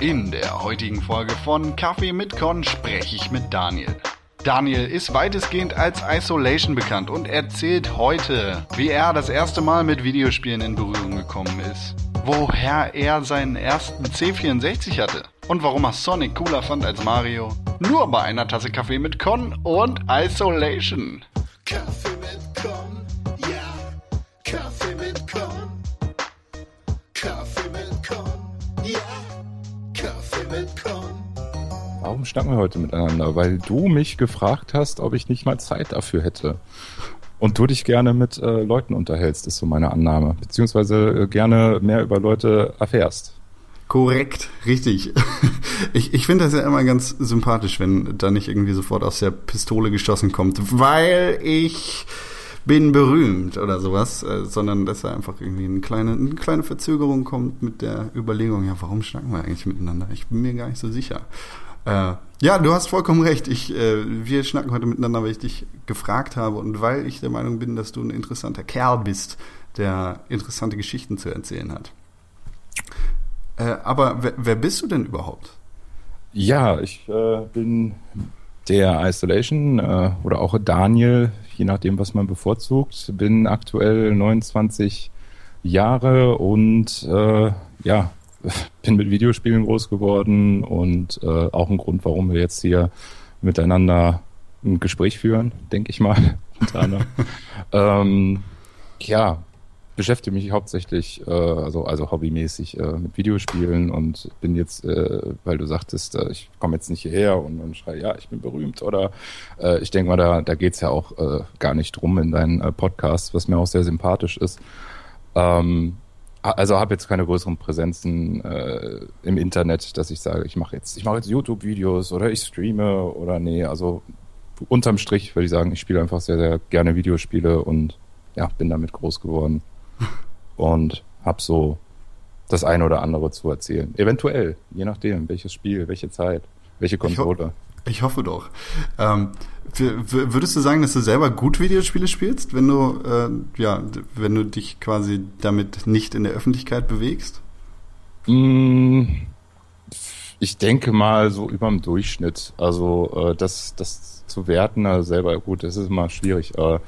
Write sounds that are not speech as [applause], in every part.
In der heutigen Folge von Kaffee mit Con spreche ich mit Daniel. Daniel ist weitestgehend als Isolation bekannt und erzählt heute, wie er das erste Mal mit Videospielen in Berührung gekommen ist, woher er seinen ersten C64 hatte und warum er Sonic cooler fand als Mario. Nur bei einer Tasse Kaffee mit Con und Isolation. Kaffee schnacken wir heute miteinander? Weil du mich gefragt hast, ob ich nicht mal Zeit dafür hätte. Und du dich gerne mit äh, Leuten unterhältst, ist so meine Annahme. Beziehungsweise äh, gerne mehr über Leute erfährst. Korrekt, richtig. [laughs] Ich, ich finde das ja immer ganz sympathisch, wenn da nicht irgendwie sofort aus der Pistole geschossen kommt, weil ich bin berühmt oder sowas, äh, sondern dass da einfach irgendwie eine kleine, eine kleine Verzögerung kommt mit der Überlegung, ja, warum schnacken wir eigentlich miteinander? Ich bin mir gar nicht so sicher. Äh, ja, du hast vollkommen recht. Ich, äh, wir schnacken heute miteinander, weil ich dich gefragt habe und weil ich der Meinung bin, dass du ein interessanter Kerl bist, der interessante Geschichten zu erzählen hat. Äh, aber wer, wer bist du denn überhaupt? Ja, ich äh, bin der Isolation äh, oder auch Daniel, je nachdem, was man bevorzugt. Bin aktuell 29 Jahre und äh, ja, [laughs] bin mit Videospielen groß geworden und äh, auch ein Grund, warum wir jetzt hier miteinander ein Gespräch führen, denke ich mal. [laughs] [laughs] ähm, ja, beschäftige mich hauptsächlich, äh, also, also hobbymäßig äh, mit Videospielen und bin jetzt, äh, weil du sagtest, äh, ich komme jetzt nicht hierher und, und schreie, ja, ich bin berühmt oder äh, ich denke mal, da, da geht's ja auch äh, gar nicht drum in deinen äh, Podcast, was mir auch sehr sympathisch ist. Ähm, also habe jetzt keine größeren Präsenzen äh, im Internet, dass ich sage, ich mache jetzt, ich mache jetzt YouTube-Videos oder ich streame oder nee, also unterm Strich würde ich sagen, ich spiele einfach sehr, sehr gerne Videospiele und ja, bin damit groß geworden [laughs] und habe so das eine oder andere zu erzählen. Eventuell, je nachdem, welches Spiel, welche Zeit, welche Konsole. Ich hoffe doch. Ähm, würdest du sagen, dass du selber gut Videospiele spielst, wenn du äh, ja, wenn du dich quasi damit nicht in der Öffentlichkeit bewegst? Mm, Ich denke mal so überm Durchschnitt. Also äh, das, das zu werten, also selber gut, das ist immer schwierig. Äh,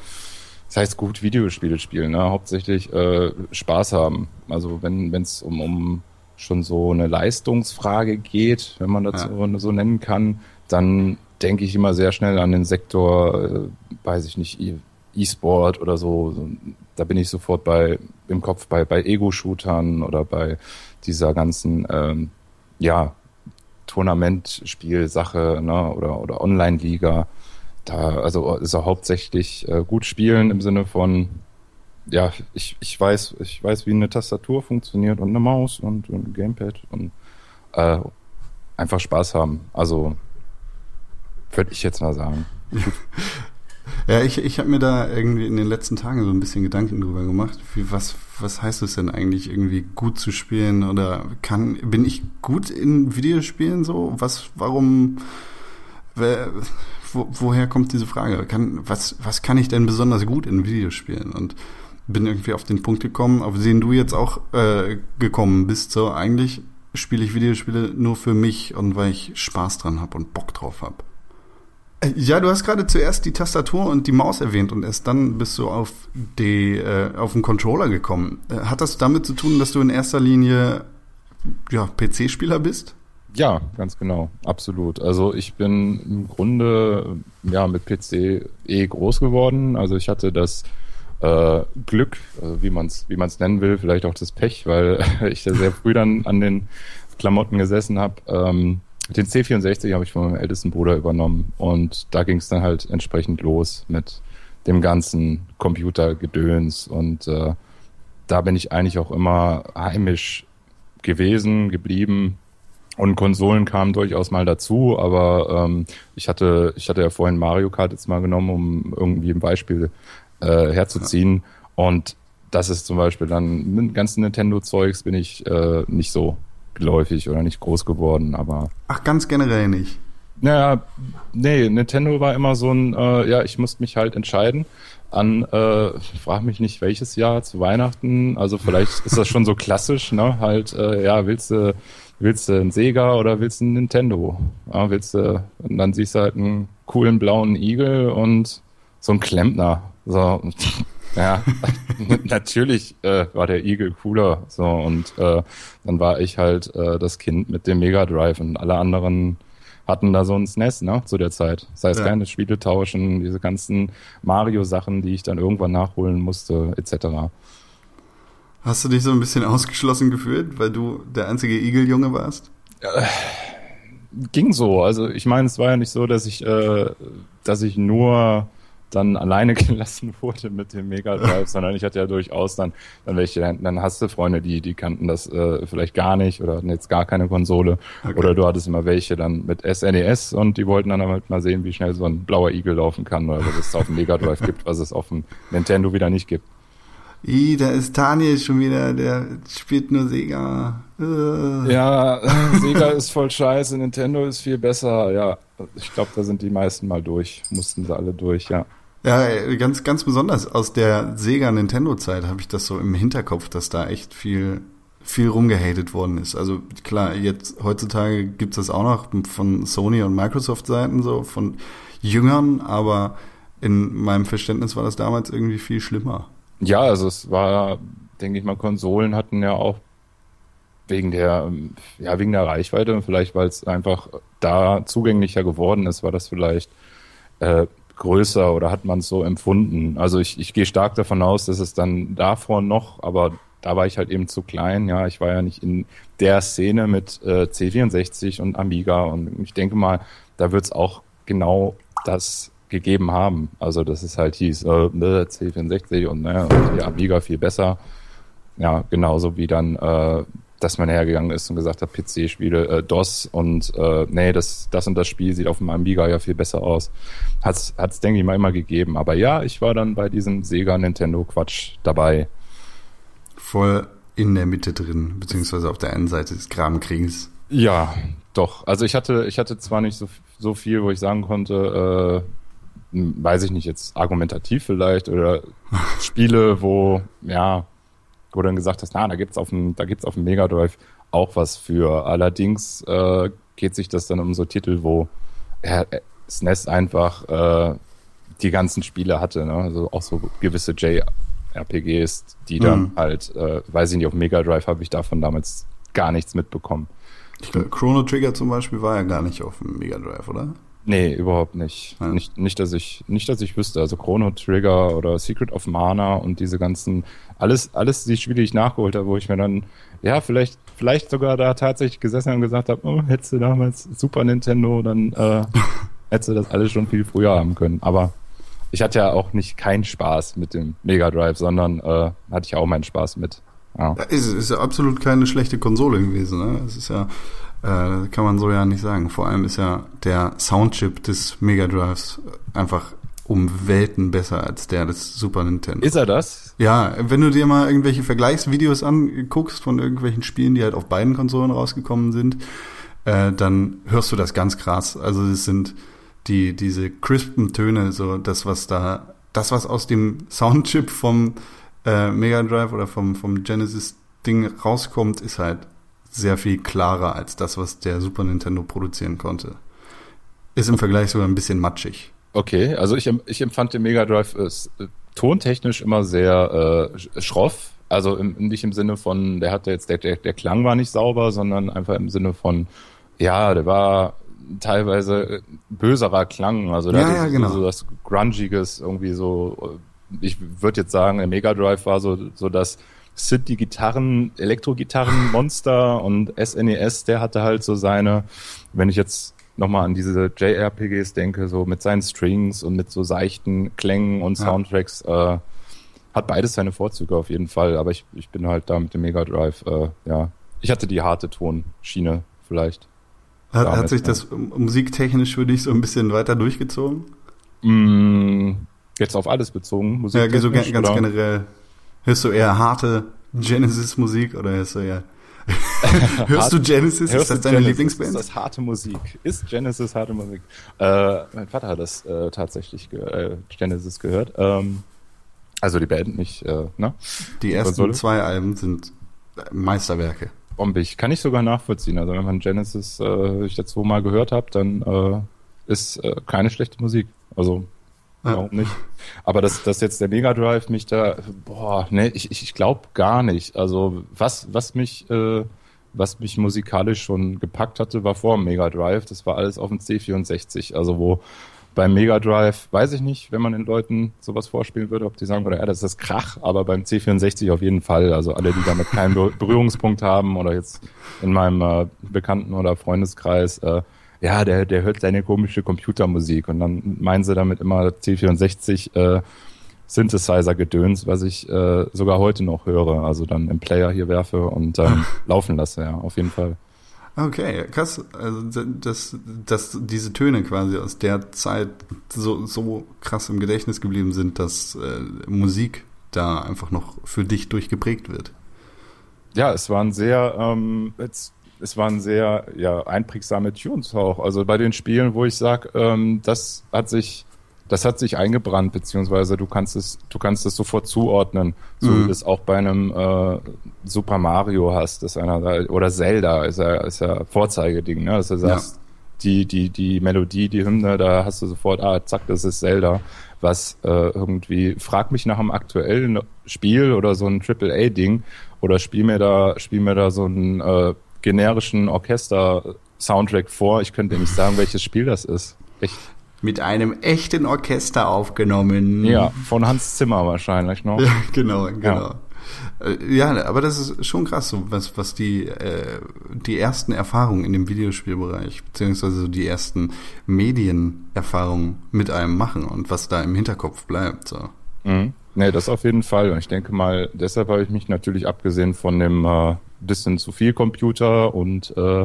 das heißt gut Videospiele spielen, ne? hauptsächlich äh, Spaß haben. Also wenn es um, um schon so eine Leistungsfrage geht, wenn man das Ja. so, so nennen kann, dann denke ich immer sehr schnell an den Sektor, äh, weiß ich nicht, E- E-Sport oder so. Da bin ich sofort bei im Kopf bei, bei Ego-Shootern oder bei dieser ganzen ähm, ja, Tournamentspielsache ne, oder, oder Online-Liga. Da, also ist er hauptsächlich äh, gut spielen im Sinne von, ja, ich, ich weiß, ich weiß, wie eine Tastatur funktioniert und eine Maus und, und ein Gamepad und äh, einfach Spaß haben. Also würde ich jetzt mal sagen. [laughs] Ja, ich, ich habe mir da irgendwie in den letzten Tagen so ein bisschen Gedanken drüber gemacht. Wie, was, was heißt es denn eigentlich, irgendwie gut zu spielen? Oder kann, bin ich gut in Videospielen so? Was, warum, wer, wo, woher kommt diese Frage? Kann, was, was kann ich denn besonders gut in Videospielen? Und bin irgendwie auf den Punkt gekommen, auf den du jetzt auch äh, gekommen bist. So, eigentlich spiele ich Videospiele nur für mich und weil ich Spaß dran habe und Bock drauf habe. Ja, du hast gerade zuerst die Tastatur und die Maus erwähnt und erst dann bist du auf die äh, auf den Controller gekommen. Äh, Hat das damit zu tun, dass du in erster Linie ja PC-Spieler bist? Ja, ganz genau, absolut. Also ich bin im Grunde ja mit PC eh groß geworden. Also ich hatte das äh, Glück, also wie man es wie man's nennen will, vielleicht auch das Pech, weil [laughs] ich da sehr früh dann an den Klamotten gesessen habe. Ähm, den C64 habe ich von meinem ältesten Bruder übernommen und da ging es dann halt entsprechend los mit dem ganzen Computergedöns und äh, da bin ich eigentlich auch immer heimisch gewesen, geblieben. Und Konsolen kamen durchaus mal dazu, aber ähm, ich hatte, ich hatte ja vorhin Mario Kart jetzt mal genommen, um irgendwie ein Beispiel äh, herzuziehen. Und das ist zum Beispiel dann mit ganzen Nintendo-Zeugs bin ich äh, nicht so geläufig oder nicht groß geworden, aber Ach, ganz generell nicht. Naja, nee, Nintendo war immer so ein, äh, ja, ich musste mich halt entscheiden an, äh, frag mich nicht welches Jahr, zu Weihnachten, also vielleicht ist das schon so klassisch, ne, halt, äh, ja, willst du, willst du einen Sega oder willst du einen Nintendo? Ja, willst du, und dann siehst du halt einen coolen blauen Igel und so einen Klempner, so, ja, [laughs] natürlich äh, war der Igel cooler, so, und äh, dann war ich halt äh, das Kind mit dem Mega Drive und alle anderen hatten da so ein SNES, ne, zu der Zeit. Das heißt, Ja. keine Spiele tauschen, diese ganzen Mario-Sachen, die ich dann irgendwann nachholen musste, etc. Hast du dich so ein bisschen ausgeschlossen gefühlt, weil du der einzige Igeljunge warst? Ging so. Also ich meine, es war ja nicht so, dass ich, äh, dass ich nur dann alleine [laughs] gelassen wurde mit dem Mega Drive, sondern ich hatte ja durchaus dann, dann welche, dann, hast du Freunde, die, die kannten das äh, vielleicht gar nicht oder hatten jetzt gar keine Konsole. Okay. Oder du hattest immer welche dann mit SNES und die wollten dann halt mal sehen, wie schnell so ein blauer Igel laufen kann oder was es auf dem Mega Drive gibt, was es auf dem Nintendo wieder nicht gibt. Ih, da ist Daniel schon wieder, der spielt nur Sega. Äh. Ja, [laughs] Sega ist voll scheiße, Nintendo ist viel besser, ja. Ich glaube, da sind die meisten mal durch, mussten sie alle durch, ja. Ja, ganz, ganz besonders aus der Sega-Nintendo-Zeit habe ich das so im Hinterkopf, dass da echt viel, viel rumgehatet worden ist. Also klar, jetzt heutzutage gibt's das auch noch von Sony und Microsoft-Seiten, so von Jüngern, aber in meinem Verständnis war das damals irgendwie viel schlimmer. Ja, also es war, denke ich mal, Konsolen hatten ja auch wegen der, ja, wegen der Reichweite und vielleicht, weil es einfach da zugänglicher geworden ist, war das vielleicht äh, größer oder hat man es so empfunden. Also ich, ich gehe stark davon aus, dass es dann davor noch, aber da war ich halt eben zu klein, ja, ich war ja nicht in der Szene mit äh, C64 und Amiga und ich denke mal, da wird es auch genau das gegeben haben. Also dass es halt hieß, äh, ne, C64 und, ne, und die Amiga viel besser. Ja, genauso wie dann, äh, dass man hergegangen ist und gesagt hat, PC-Spiele, äh, DOS und äh, nee, das, das und das Spiel sieht auf dem Amiga ja viel besser aus. Hat's, hat's denke ich mal, immer gegeben. Aber ja, ich war dann bei diesem Sega-Nintendo-Quatsch dabei. Voll in der Mitte drin, beziehungsweise auf der einen Seite des Grabenkrieges. Ja, doch. Also ich hatte, ich hatte zwar nicht so, so viel, wo ich sagen konnte, äh, weiß ich nicht, jetzt argumentativ vielleicht oder Spiele, wo, ja, wo du dann gesagt hast, na, da gibt's auf dem, da gibt's auf dem Mega Drive auch was für. Allerdings äh, geht sich das dann um so Titel, wo äh, SNES einfach äh, die ganzen Spiele hatte, ne? Also auch so gewisse JRPGs, die dann Mhm. halt, äh, weiß ich nicht, auf Mega Drive habe ich davon damals gar nichts mitbekommen. Ich glaube, Chrono Trigger zum Beispiel war ja gar nicht auf dem Mega Drive, oder? Nee, überhaupt nicht. Ja. Nicht, nicht, dass ich, nicht, dass ich wüsste. Also Chrono Trigger oder Secret of Mana und diese ganzen, alles, alles die Spiele, die ich nachgeholt habe, wo ich mir dann, ja, vielleicht, vielleicht sogar da tatsächlich gesessen und gesagt habe, oh, hättest du damals Super Nintendo, dann äh, [laughs] hättest du das alles schon viel früher haben können. Aber ich hatte ja auch nicht keinen Spaß mit dem Mega Drive, sondern äh, hatte ich auch meinen Spaß mit. Ja. Ja, Ist, ist ja absolut keine schlechte Konsole gewesen, ne? Es ist ja, äh, kann man so ja nicht sagen. Vor allem ist ja der Soundchip des Mega Drives einfach um Welten besser als der des Super Nintendo. Ist er das? Ja, wenn du dir mal irgendwelche Vergleichsvideos anguckst von irgendwelchen Spielen, die halt auf beiden Konsolen rausgekommen sind, äh, dann hörst du das ganz krass. Also es sind die diese crispen Töne, so das was da, das was aus dem Soundchip vom äh, Mega Drive oder vom vom Genesis Ding rauskommt, ist halt sehr viel klarer als das, was der Super Nintendo produzieren konnte. Ist im Vergleich sogar ein bisschen matschig. Okay, also ich, ich empfand den Mega Drive äh, äh, tontechnisch immer sehr äh, sch- schroff. Also im, nicht im Sinne von, der hatte jetzt, der, der, der Klang war nicht sauber, sondern einfach im Sinne von, ja, der war teilweise äh, böserer Klang. Also der Ja, ja, so, genau. so das Grungiges irgendwie so. äh, Ich würde jetzt sagen, der Mega Drive war so, so das City Gitarren, Elektro-Gitarren Monster [laughs] und SNES, der hatte halt so seine, wenn ich jetzt nochmal an diese JRPGs denke, so mit seinen Strings und mit so seichten Klängen und Ja. Soundtracks, äh, hat beides seine Vorzüge auf jeden Fall, aber ich, ich bin halt da mit dem Mega Drive, äh, ja. Ich hatte die harte Tonschiene vielleicht. Hat, Ja, hat sich ja. das musiktechnisch für dich so ein bisschen weiter durchgezogen? Mm, jetzt auf alles bezogen, Musik. Ja, so ga- ganz generell. Hörst du eher harte Genesis-Musik oder hörst du eher [laughs] Hörst du Genesis? Hörst ist das deine Genesis? Lieblingsband? Ist das harte Musik? Ist Genesis harte Musik? Äh, mein Vater hat das äh, tatsächlich ge äh, Genesis gehört. Ähm, also die Band nicht, äh, ne? Die ersten Konsole? zwei Alben sind Meisterwerke. Bombig. Kann ich sogar nachvollziehen. Also wenn man Genesis äh, ich dazu mal gehört habe, dann äh, ist äh, keine schlechte Musik. Also. Warum nicht? Aber dass, dass jetzt der Mega Drive mich da, boah, ne, ich, ich, ich glaube gar nicht. Also was, was mich, äh, was mich musikalisch schon gepackt hatte, war vor dem Mega Drive. Das war alles auf dem C64. Also wo beim Mega Drive, weiß ich nicht, wenn man den Leuten sowas vorspielen würde, ob die sagen, oder ja, das ist Krach, aber beim C64 auf jeden Fall. Also alle, die damit keinen Be- Berührungspunkt haben oder jetzt in meinem äh, Bekannten- oder Freundeskreis, äh, ja, der, der hört seine komische Computermusik und dann meinen sie damit immer C64 äh, Synthesizer-Gedöns, was ich äh, sogar heute noch höre, also dann im Player hier werfe und ähm, laufen lasse, ja, auf jeden Fall. Okay, krass. Also dass, dass diese Töne quasi aus der Zeit so, so krass im Gedächtnis geblieben sind, dass äh, Musik da einfach noch für dich durchgeprägt wird. Ja, es waren sehr, ähm, es, es waren sehr ja, einprägsame Tunes auch. Also bei den Spielen, wo ich sag, ähm, das hat sich, das hat sich eingebrannt, beziehungsweise du kannst es, du kannst es sofort zuordnen, so Mhm. wie du es auch bei einem äh, Super Mario hast, das einer oder Zelda ist ja, ist ja Vorzeigeding, ne? Dass du sagst, die, die, die Melodie, die Hymne, da hast du sofort, ah, zack, das ist Zelda. Was äh, irgendwie, frag mich nach einem aktuellen Spiel oder so ein AAA-Ding oder spiel mir da, spiel mir da so einen äh, generischen Orchester-Soundtrack vor. Ich könnte nicht sagen, welches Spiel das ist. Echt. Mit einem echten Orchester aufgenommen. Ja, von Hans Zimmer wahrscheinlich noch. [laughs] Ja, genau, genau. Äh, Ja, aber das ist schon krass, so was, was die, äh, die ersten Erfahrungen in dem Videospielbereich, beziehungsweise so die ersten Medienerfahrungen mit einem machen und was da im Hinterkopf bleibt. So. Mhm. Nee, das auf jeden Fall. Und ich denke mal, deshalb habe ich mich natürlich abgesehen von dem äh, bisschen zu viel Computer und äh,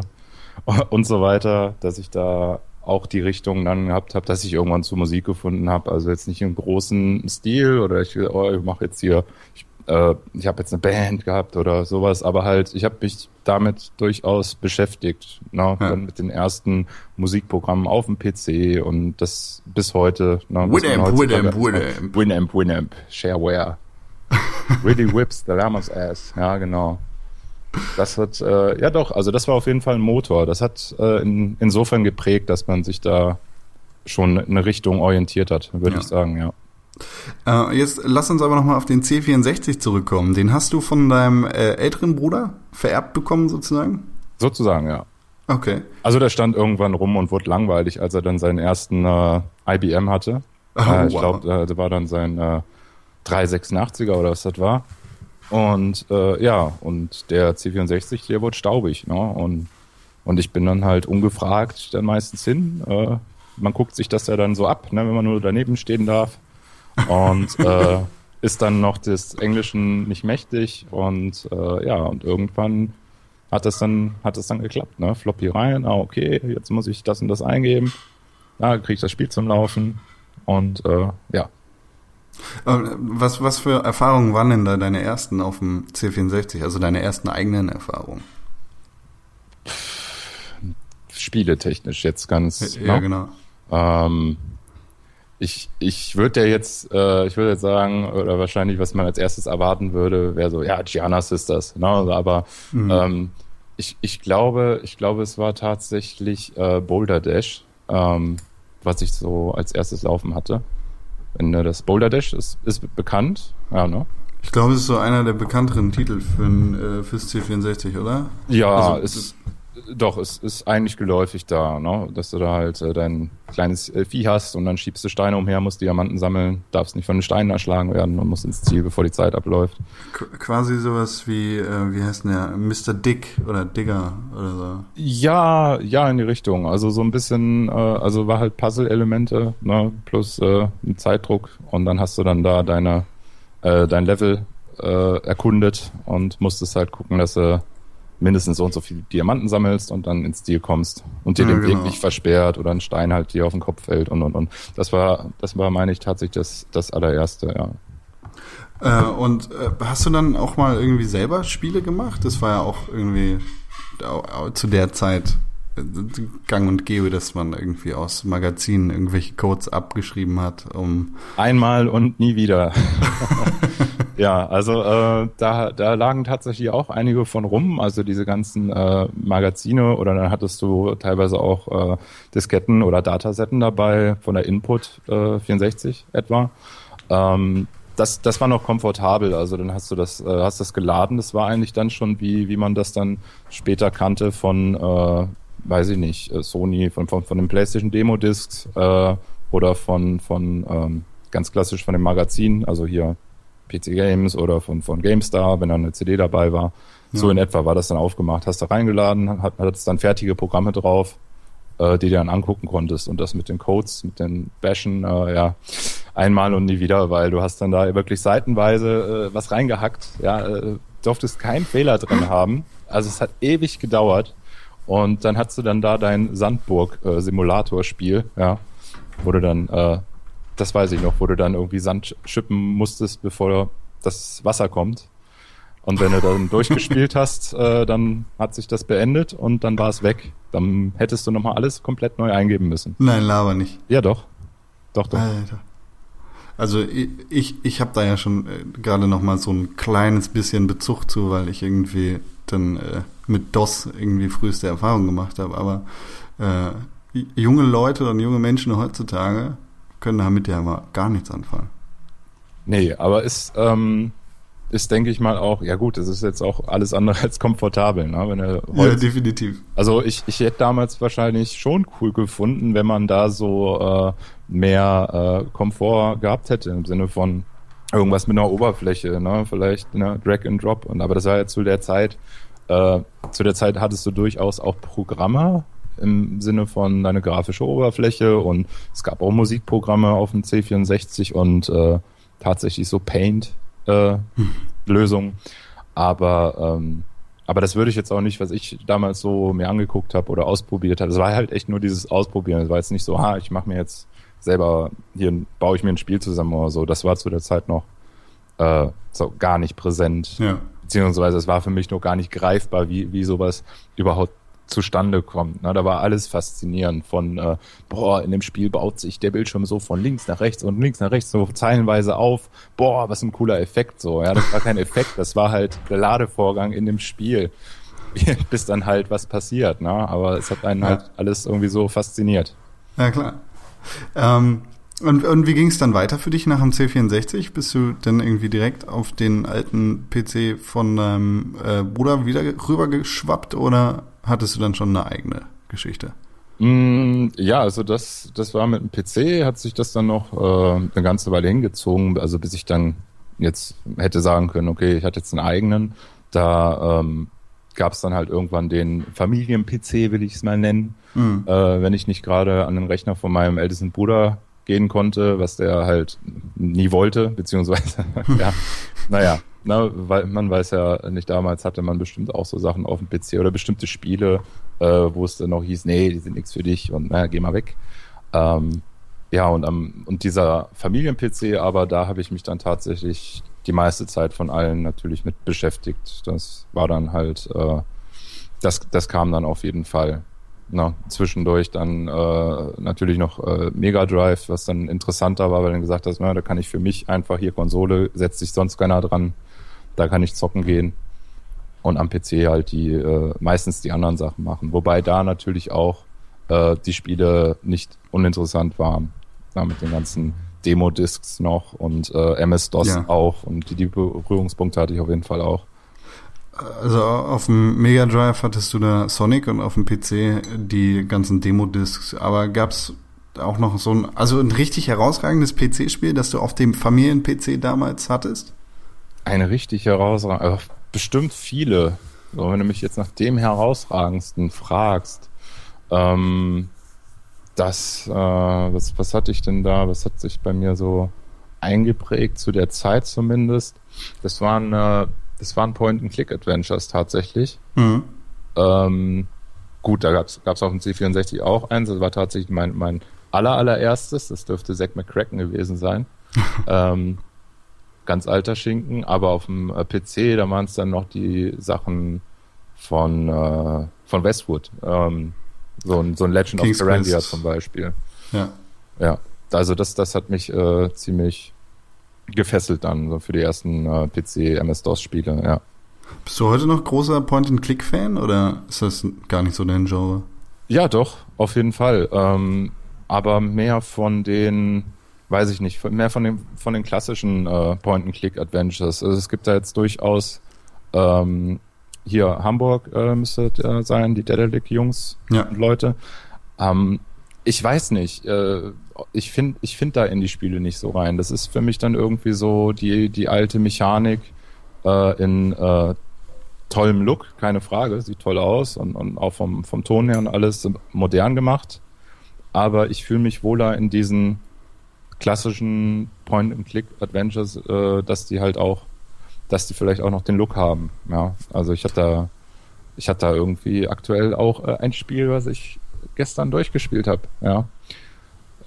[laughs] und so weiter, dass ich da auch die Richtung dann gehabt habe, dass ich irgendwann zur Musik gefunden habe. Also jetzt nicht im großen Stil oder ich, oh, ich mache jetzt hier, ich, äh, ich habe jetzt eine Band gehabt oder sowas, aber halt, ich habe mich damit durchaus beschäftigt. Ne? Ja. Dann mit den ersten Musikprogrammen auf dem PC und das bis heute. Ne? Winamp, Winamp, Winamp. Winamp, Winamp, Shareware. [laughs] really whips the llama's ass. Ja, genau. Das hat, äh, ja doch, also das war auf jeden Fall ein Motor. Das hat äh, in, insofern geprägt, dass man sich da schon in eine Richtung orientiert hat, würde Ja. ich sagen, ja. Äh, jetzt lass uns aber nochmal auf den C64 zurückkommen. Den hast du von deinem äh, älteren Bruder vererbt bekommen, sozusagen? Sozusagen, ja. Okay. Also der stand irgendwann rum und wurde langweilig, als er dann seinen ersten äh, IBM hatte. Oh, äh, ich wow. glaube, äh, das war dann sein äh, 386er oder was das war. Und äh, ja, und der C64, der wurde staubig, ne? Und, und ich bin dann halt ungefragt dann meistens hin. Äh, man guckt sich das ja dann so ab, ne, wenn man nur daneben stehen darf. Und äh, ist dann noch des Englischen nicht mächtig und äh, ja, und irgendwann hat das dann, hat das dann geklappt, ne? Floppy rein, ah, okay, jetzt muss ich das und das eingeben. Ja, kriege ich das Spiel zum Laufen. Und äh, ja, Äh, Was, was für Erfahrungen waren denn da deine ersten auf dem C64, also deine ersten eigenen Erfahrungen? spieletechnisch jetzt ganz. Ja, ne? genau. Ähm, ich ich würde ja jetzt, äh, ich würde jetzt sagen, oder wahrscheinlich, was man als erstes erwarten würde, wäre so, ja, Gianna Sisters, ne? Aber Mhm. ähm, ich, ich glaube, ich glaube, es war tatsächlich äh, Boulder Dash, ähm, was ich so als erstes laufen hatte. Wenn das Boulder Dash ist, ist bekannt, ja, ne? Ich glaube, es ist so einer der bekannteren Titel für äh, fürs C64, oder? Ja, Also, ist, doch, es ist eigentlich geläufig da, ne? dass du da halt äh, dein kleines äh, Vieh hast und dann schiebst du Steine umher, musst Diamanten sammeln, darfst nicht von den Steinen erschlagen werden und musst ins Ziel, bevor die Zeit abläuft. Qu- Quasi sowas wie, äh, wie heißt denn der? Mr. Dick oder Digger oder so. Ja, ja, in die Richtung. Also so ein bisschen, äh, also war halt Puzzle-Elemente, ne, plus äh, ein Zeitdruck und dann hast du dann da deine, äh, dein Level äh, erkundet und musstest halt gucken, dass du mindestens so und so viele Diamanten sammelst und dann ins Ziel kommst und dir Ja, den genau. Weg nicht versperrt oder ein Stein halt dir auf den Kopf fällt und und und. Das war, das war, meine ich, tatsächlich das, das allererste, ja. Äh, und äh, hast du dann auch mal irgendwie selber Spiele gemacht? Das war ja auch irgendwie zu der Zeit äh, gang und gäbe, dass man irgendwie aus Magazinen irgendwelche Codes abgeschrieben hat, um Einmal und nie wieder. [laughs] [laughs] ja, also äh, da, da lagen tatsächlich auch einige von rum, also diese ganzen äh, Magazine oder dann hattest du teilweise auch äh, Disketten oder Datasetten dabei von der Input äh, 64 etwa. Ähm, das, das war noch komfortabel, also dann hast du das, äh, hast das geladen, das war eigentlich dann schon wie, wie man das dann später kannte von, äh, weiß ich nicht, äh, Sony, von, von, von den PlayStation Demo-Discs äh, oder von, von ähm, ganz klassisch von dem Magazin, also hier PC Games oder von, von GameStar, wenn da eine CD dabei war. So in etwa war das dann aufgemacht. Hast du reingeladen, hat, hat es dann fertige Programme drauf, äh, die du dann angucken konntest. Und das mit den Codes, mit den Bashen, äh, ja, einmal und nie wieder, weil du hast dann da wirklich seitenweise äh, was reingehackt. Ja, äh, durftest keinen Fehler drin haben. Also es hat ewig gedauert. Und dann hast du dann da dein Sandburg-Simulator-Spiel, ja, wo du dann, äh, das weiß ich noch, wo du dann irgendwie Sand schippen musstest, bevor das Wasser kommt. Und wenn du dann [laughs] durchgespielt hast, äh, dann hat sich das beendet und dann war es weg. Dann hättest du nochmal alles komplett neu eingeben müssen. Nein, laber nicht. Ja, doch. Doch, doch. Alter. Also ich, ich, ich habe da ja schon äh, gerade noch mal so ein kleines bisschen Bezug zu, weil ich irgendwie dann äh, mit DOS irgendwie früheste Erfahrung gemacht habe. Aber äh, junge Leute und junge Menschen heutzutage können damit ja mal gar nichts anfangen. Nee, aber ist, ähm, ist, denke ich mal, auch, ja gut, das ist jetzt auch alles andere [laughs] als komfortabel, ne? Wenn er Ja, Holz, definitiv. Also ich, ich hätte damals wahrscheinlich schon cool gefunden, wenn man da so äh, mehr äh, Komfort gehabt hätte im Sinne von irgendwas mit einer Oberfläche, ne? Vielleicht ne? Drag and Drop. Und aber das war ja zu der Zeit, äh, zu der Zeit hattest du durchaus auch Programme im Sinne von deine grafische Oberfläche und es gab auch Musikprogramme auf dem C64 und äh, tatsächlich so Paint äh, Lösungen. Aber ähm, aber das würde ich jetzt auch nicht, was ich damals so mir angeguckt habe oder ausprobiert habe. Es war halt echt nur dieses Ausprobieren. Es war jetzt nicht so, ha, ich mache mir jetzt selber hier baue ich mir ein Spiel zusammen oder so. Das war zu der Zeit noch äh, so gar nicht präsent. Ja. Beziehungsweise es war für mich noch gar nicht greifbar, wie, wie sowas überhaupt zustande kommt. Na, da war alles faszinierend von, äh, boah, in dem Spiel baut sich der Bildschirm so von links nach rechts und links nach rechts so zeilenweise auf. Boah, was ein cooler Effekt so. Ja, das war kein Effekt, das war halt der Ladevorgang in dem Spiel. [laughs] Bis dann halt was passiert, ne? Aber es hat einen Ja. halt alles irgendwie so fasziniert. Ja, klar. Ähm, und, und wie ging es dann weiter für dich nach dem C64? Bist du dann irgendwie direkt auf den alten PC von deinem äh, Bruder wieder rübergeschwappt oder hattest du dann schon eine eigene Geschichte? Mm, ja, also das, das war mit dem PC, hat sich das dann noch äh, eine ganze Weile hingezogen, also bis ich dann jetzt hätte sagen können, okay, ich hatte jetzt einen eigenen. Da ähm, gab es dann halt irgendwann den Familien-PC, will ich es mal nennen, Mhm. äh, wenn ich nicht gerade an den Rechner von meinem ältesten Bruder gehen konnte, was der halt nie wollte, beziehungsweise, [laughs] ja, naja, na, weil man weiß ja nicht, damals hatte man bestimmt auch so Sachen auf dem PC oder bestimmte Spiele, äh, wo es dann noch hieß, nee, die sind nichts für dich und naja, geh mal weg. Ähm, ja, und, am, und dieser Familien-PC, aber da habe ich mich dann tatsächlich die meiste Zeit von allen natürlich mit beschäftigt. Das war dann halt, äh, das, das kam dann auf jeden Fall. Na, zwischendurch dann äh, natürlich noch äh, Mega Drive, was dann interessanter war, weil dann gesagt hast, na, da kann ich für mich einfach hier Konsole, setzt sich sonst keiner dran, da kann ich zocken gehen und am PC halt die äh, meistens die anderen Sachen machen. Wobei da natürlich auch äh, die Spiele nicht uninteressant waren. Ja, mit den ganzen Demo-Discs noch und äh, MS-DOS Ja. auch und die, die Berührungspunkte hatte ich auf jeden Fall auch. Also auf dem Mega Drive hattest du da Sonic und auf dem PC die ganzen Demo-Discs. Aber gab's auch noch so ein, also ein richtig herausragendes PC-Spiel, das du auf dem Familien-PC damals hattest? Eine richtig herausragende, äh, bestimmt viele. So, wenn du mich jetzt nach dem herausragendsten fragst, ähm, das, äh, was, was hatte ich denn da? Was hat sich bei mir so eingeprägt, zu der Zeit zumindest? Das waren, äh, das waren Point-and-Click-Adventures tatsächlich. Mhm. Ähm, gut, da gab's gab's auf dem C64 auch eins. Das war tatsächlich mein, mein aller, allererstes. Das dürfte Zack McCracken gewesen sein. [laughs] ähm, ganz alter Schinken, aber auf dem äh, PC, da waren es dann noch die Sachen von, äh, von Westwood. Ähm, so ein, so ein Legend King's of Carandia zum Beispiel. Ja. Ja, also das, das hat mich äh, ziemlich gefesselt dann, so für die ersten äh, PC MS-DOS-Spiele, ja. Bist du heute noch großer Point-and-Click-Fan oder ist das gar nicht so dein Genre? Ja, doch, auf jeden Fall. Ähm, aber mehr von den, weiß ich nicht, mehr von den, von den klassischen äh, Point-and-Click-Adventures. Also es gibt da jetzt durchaus ähm, hier Hamburg äh, müsste da sein, die Dedelic-Jungs Ja. und Leute. Ähm, ich weiß nicht. Äh, ich finde ich find da in die Spiele nicht so rein. Das ist für mich dann irgendwie so die, die alte Mechanik äh, in äh, tollem Look, keine Frage, sieht toll aus und, und auch vom, vom Ton her und alles modern gemacht. Aber ich fühle mich wohler in diesen klassischen Point-and-Click-Adventures, äh, dass die halt auch, dass die vielleicht auch noch den Look haben. Ja, also ich hatte da, ich hatte da irgendwie aktuell auch äh, ein Spiel, was ich gestern durchgespielt habe. Ja,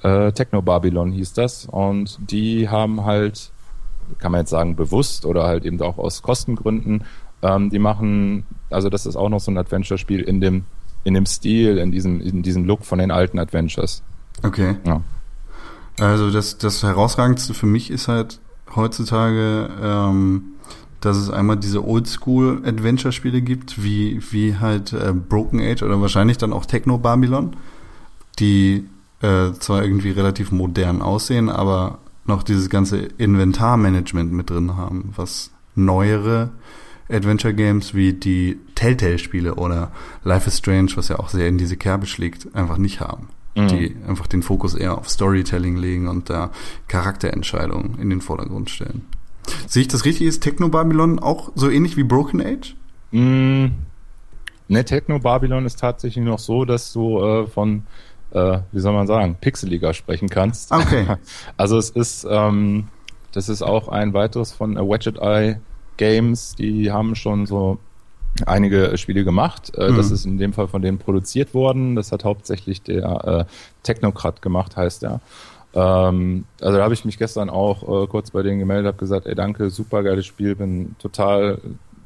äh, Techno Babylon hieß das und die haben halt, kann man jetzt sagen, bewusst oder halt eben auch aus Kostengründen, ähm, die machen, also das ist auch noch so ein Adventure-Spiel in dem in dem Stil, in diesem in diesem Look von den alten Adventures. Okay. Ja. Also das, das Herausragendste für mich ist halt heutzutage, ähm, dass es einmal diese Oldschool-Adventure-Spiele gibt, wie, wie halt äh, Broken Age oder wahrscheinlich dann auch Techno Babylon, die äh, zwar irgendwie relativ modern aussehen, aber noch dieses ganze Inventarmanagement mit drin haben, was neuere Adventure Games wie die Telltale-Spiele oder Life is Strange, was ja auch sehr in diese Kerbe schlägt, einfach nicht haben Mhm. die einfach den Fokus eher auf Storytelling legen und da Charakterentscheidungen in den Vordergrund stellen. Sehe ich das richtig? Ist Techno Babylon auch so ähnlich wie Broken Age? Mm, ne, Techno Babylon ist tatsächlich noch so, dass du äh, von, äh, wie soll man sagen, Pixeliger sprechen kannst. Ah, Okay. [laughs] Also es ist, ähm, das ist auch ein weiteres von äh, Wedget Eye Games, die haben schon so einige Spiele gemacht. Äh, Das Mhm. ist in dem Fall von denen produziert worden. Das hat hauptsächlich der äh, Technocrat gemacht, heißt er. Ähm, also da habe ich mich gestern auch äh, kurz bei denen gemeldet, habe gesagt, ey danke, super geiles Spiel, bin total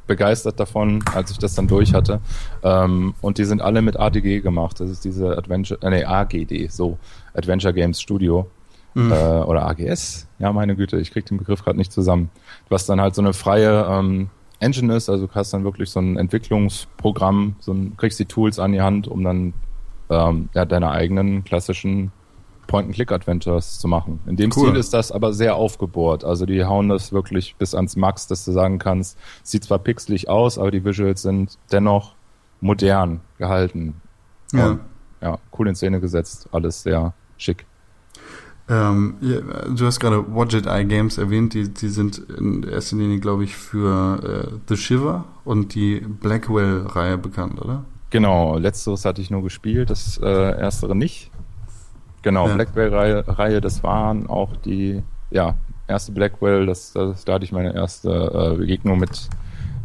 begeistert davon, als ich das dann durch hatte. Ähm, und die sind alle mit ADG gemacht. Das ist diese Adventure, äh, nee, AGD, so Adventure Games Studio Mhm. äh, oder AGS. Ja, meine Güte, ich krieg den Begriff gerade nicht zusammen. Was dann halt so eine freie ähm, Engine ist, also du hast dann wirklich so ein Entwicklungsprogramm, so ein, kriegst die Tools an die Hand, um dann ähm, ja, deine eigenen klassischen Point-and-Click-Adventures zu machen. In dem Cool. Stil ist das aber sehr aufgebohrt. Also die hauen das wirklich bis ans Max, dass du sagen kannst, sieht zwar pixelig aus, aber die Visuals sind dennoch modern gehalten. Ja. Und, ja, cool in Szene gesetzt, alles sehr schick. Ähm, ja, du hast gerade Widget Eye Games erwähnt, die, die sind in erster Linie, glaube ich, für äh, The Shiver und die Blackwell-Reihe bekannt, oder? Genau, letzteres hatte ich nur gespielt, das äh, erstere nicht. Genau, Ja. Blackwell-Reihe, Reihe, das waren auch die, ja, erste Blackwell, das, das, da hatte ich meine erste äh, Begegnung mit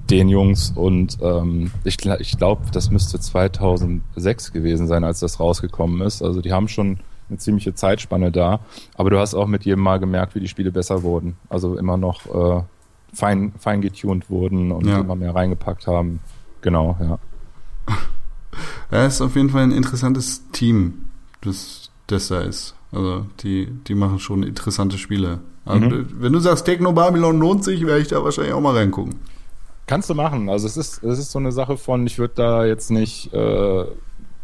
den Jungs und ähm, ich, ich glaube, das müsste 2006 gewesen sein, als das rausgekommen ist. Also die haben schon eine ziemliche Zeitspanne da, aber du hast auch mit jedem Mal gemerkt, wie die Spiele besser wurden. Also immer noch äh, fein, fein getuned wurden und Ja. immer mehr reingepackt haben. Genau, ja. [laughs] Ja, ist auf jeden Fall ein interessantes Team, das, das da ist. Also die, die machen schon interessante Spiele. Mhm. Wenn du sagst, Techno Babylon lohnt sich, werde ich da wahrscheinlich auch mal reingucken. Kannst du machen. Also es ist, es ist so eine Sache von, ich würde da jetzt nicht äh,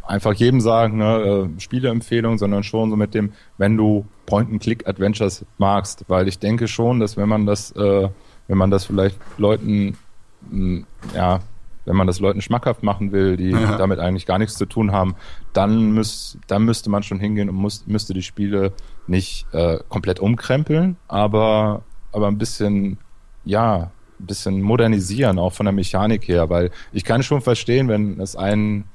einfach jedem sagen, ne, äh, Spieleempfehlung, sondern schon so mit dem, wenn du Point-and-Click-Adventures magst, weil ich denke schon, dass wenn man das, äh, wenn man das vielleicht Leuten, mh, ja, wenn man das Leuten schmackhaft machen will, die Ja. damit eigentlich gar nichts zu tun haben, dann, müß, dann müsste man schon hingehen und muss, müsste die Spiele nicht äh, komplett umkrempeln, aber, aber ein bisschen, ja, ein bisschen modernisieren, auch von der Mechanik her, weil ich kann schon verstehen, wenn es einen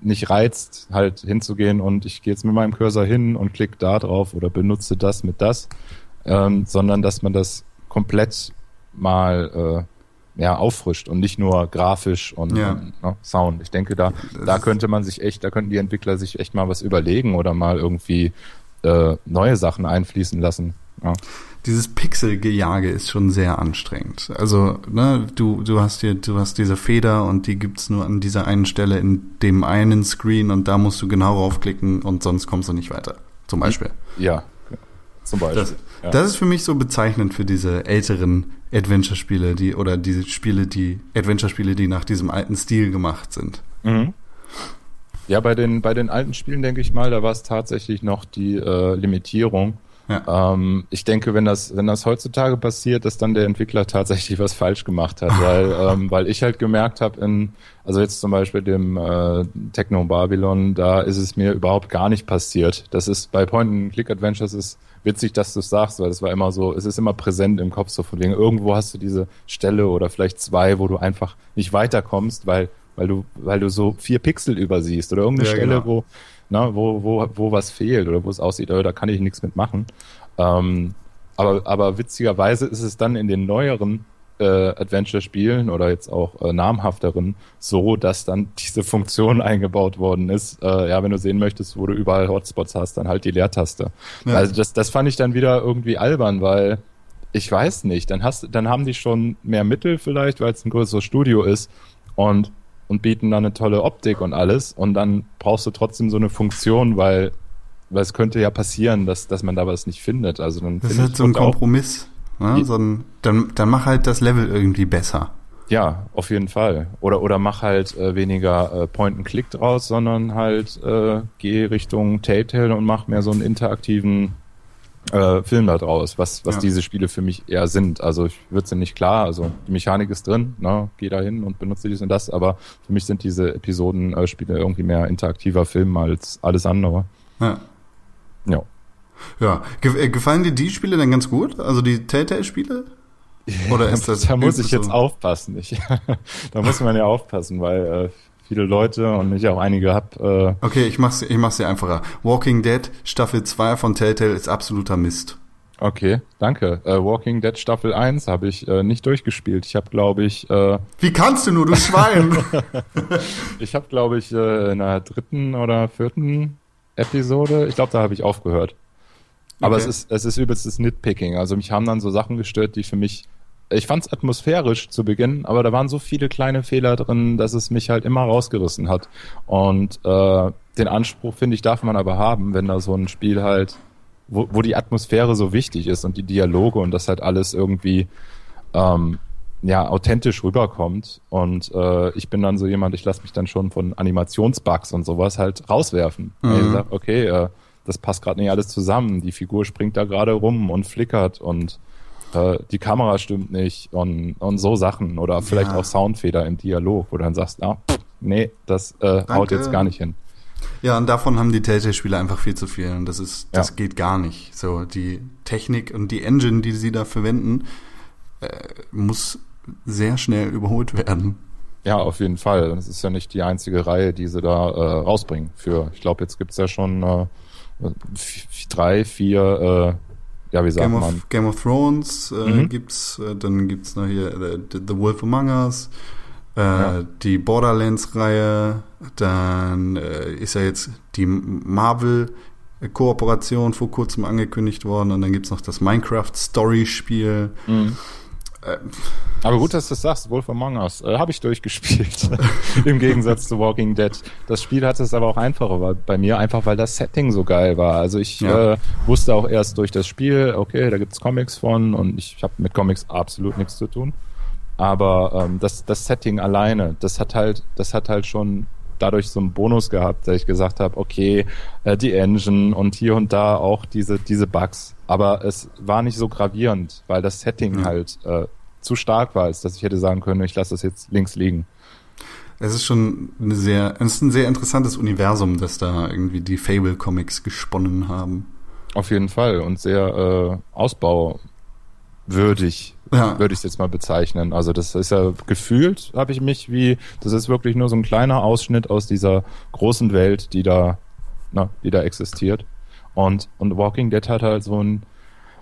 nicht reizt, halt hinzugehen und ich gehe jetzt mit meinem Cursor hin und klicke da drauf oder benutze das mit das, ähm, sondern dass man das komplett mal äh, ja, auffrischt und nicht nur grafisch und, Ja. und ne, Sound. Ich denke, da, Das da könnte man sich echt, da könnten die Entwickler sich echt mal was überlegen oder mal irgendwie äh, neue Sachen einfließen lassen. Ja. Dieses Pixelgejage ist schon sehr anstrengend. Also, ne, du, du hast hier, du hast diese Feder und die gibt's nur an dieser einen Stelle in dem einen Screen und da musst du genau raufklicken und sonst kommst du nicht weiter. Zum Beispiel. Ja, zum Beispiel. Das, ja. das ist für mich so bezeichnend für diese älteren Adventure-Spiele, die, oder diese Spiele, die, Adventure-Spiele, die nach diesem alten Stil gemacht sind. Mhm. Ja, bei den, bei den alten Spielen denke ich mal, da war es tatsächlich noch die äh, Limitierung. Ja. Ähm, ich denke, wenn das, wenn das heutzutage passiert, dass dann der Entwickler tatsächlich was falsch gemacht hat, weil, [laughs] ähm, weil ich halt gemerkt habe, in, also jetzt zum Beispiel dem äh, Techno Babylon, da ist es mir überhaupt gar nicht passiert. Das ist bei Point-and-Click-Adventures ist witzig, dass du es sagst, weil das war immer so, es ist immer präsent im Kopf so von wegen, irgendwo hast du diese Stelle oder vielleicht zwei, wo du einfach nicht weiterkommst, weil weil du, weil du so vier Pixel übersiehst oder irgendeine Ja, Stelle, genau. wo, na, wo, wo, wo was fehlt oder wo es aussieht, oh, da kann ich nichts mitmachen. Ähm, aber, aber witzigerweise ist es dann in den neueren äh, Adventure-Spielen oder jetzt auch äh, namhafteren so, dass dann [laughs] diese Funktion eingebaut worden ist. Äh, ja, wenn du sehen möchtest, wo du überall Hotspots hast, dann halt die Leertaste. Ja. Also das, das fand ich dann wieder irgendwie albern, weil ich weiß nicht, dann hast, dann haben die schon mehr Mittel vielleicht, weil es ein größeres Studio ist und und bieten dann eine tolle Optik und alles und dann brauchst du trotzdem so eine Funktion, weil weil es könnte ja passieren, dass dass man da was nicht findet. Also dann Das ist halt so ein Kompromiss. Ne? So ein, dann, dann mach halt das Level irgendwie besser. Ja, auf jeden Fall. Oder oder mach halt äh, weniger äh, Point and Click draus, sondern halt äh, geh Richtung Telltale und mach mehr so einen interaktiven äh, Film da draus, was was Ja. diese Spiele für mich eher sind. Also ich würde sie nicht klar, also die Mechanik ist drin, ne, geh da hin und benutze dies und das, aber für mich sind diese Episoden äh, Spiele irgendwie mehr interaktiver Film als alles andere. Ja. Ja. Ja. Ge äh, gefallen dir die Spiele denn ganz gut? Also die Telltale-Spiele? Oder [laughs] ist das da muss ich jetzt aufpassen. Ich, [laughs] da muss man ja aufpassen, weil äh, viele Leute und ich auch einige hab äh, Okay, ich mach's, ich mach's dir einfacher. Walking Dead Staffel 2 von Telltale ist absoluter Mist. Okay, danke. Äh, Walking Dead Staffel 1 habe ich äh, nicht durchgespielt. Ich habe, glaube ich, äh, Wie kannst du nur, du Schwein? [laughs] [laughs] ich habe, glaube ich, äh, in der dritten oder vierten Episode, ich glaube, da habe ich aufgehört. Aber Okay. es ist es ist übelstes Nitpicking. Also mich haben dann so Sachen gestört, die für mich ich fand es atmosphärisch zu Beginn, aber da waren so viele kleine Fehler drin, dass es mich halt immer rausgerissen hat. Und äh, den Anspruch, finde ich, darf man aber haben, wenn da so ein Spiel halt, wo, wo die Atmosphäre so wichtig ist und die Dialoge und das halt alles irgendwie ähm, ja authentisch rüberkommt. Und äh, ich bin dann so jemand, ich lasse mich dann schon von Animationsbugs und sowas halt rauswerfen. Mhm. Ich sag, okay, äh, das passt gerade nicht alles zusammen. Die Figur springt da gerade rum und flickert und äh, die Kamera stimmt nicht und, und so Sachen. Oder vielleicht Ja. auch Soundfeder im Dialog, wo du dann sagst, ah, pff, nee, das äh, haut jetzt gar nicht hin. ja, und davon haben die Telltale-Spiele einfach viel zu viel. Und das ist, das Ja. geht gar nicht. So, die Technik und die Engine, die sie da verwenden, äh, muss sehr schnell überholt werden. Ja, auf jeden Fall. Das ist ja nicht die einzige Reihe, die sie da äh, rausbringen. Für, ich glaube, jetzt gibt's ja schon äh, drei, vier, äh, ja, wie sagt Game man? of, Game of Thrones äh, Mhm. gibt's, äh, dann gibt's noch hier äh, The Wolf Among Us, äh, Ja. die Borderlands-Reihe, dann äh, ist ja jetzt die Marvel-Kooperation vor kurzem angekündigt worden und dann gibt's noch das Minecraft-Story-Spiel. Mhm. Äh, Aber gut, dass du das sagst, Wolf Among Us. Äh, Habe ich durchgespielt. [laughs] Im Gegensatz zu Walking Dead. Das Spiel hatte es aber auch einfacher bei mir, einfach weil das Setting so geil war. Also ich Ja. äh, wusste auch erst durch das Spiel, okay, da gibt's Comics von und ich habe mit Comics absolut nichts zu tun. Aber ähm, das, das Setting alleine, das hat halt, das hat halt schon dadurch so einen Bonus gehabt, dass ich gesagt habe, okay, äh, die Engine und hier und da auch diese, diese Bugs. Aber es war nicht so gravierend, weil das Setting Ja. halt äh, zu stark war, als dass ich hätte sagen können, ich lasse das jetzt links liegen. Es ist schon eine sehr, es ist ein sehr interessantes Universum, das da irgendwie die Fable Comics gesponnen haben. Auf jeden Fall und sehr äh, ausbauwürdig, Ja. würde ich es jetzt mal bezeichnen. Also das ist ja gefühlt, habe ich mich wie, das ist wirklich nur so ein kleiner Ausschnitt aus dieser großen Welt, die da, na, die da existiert. Und, und Walking Dead hat halt so ein,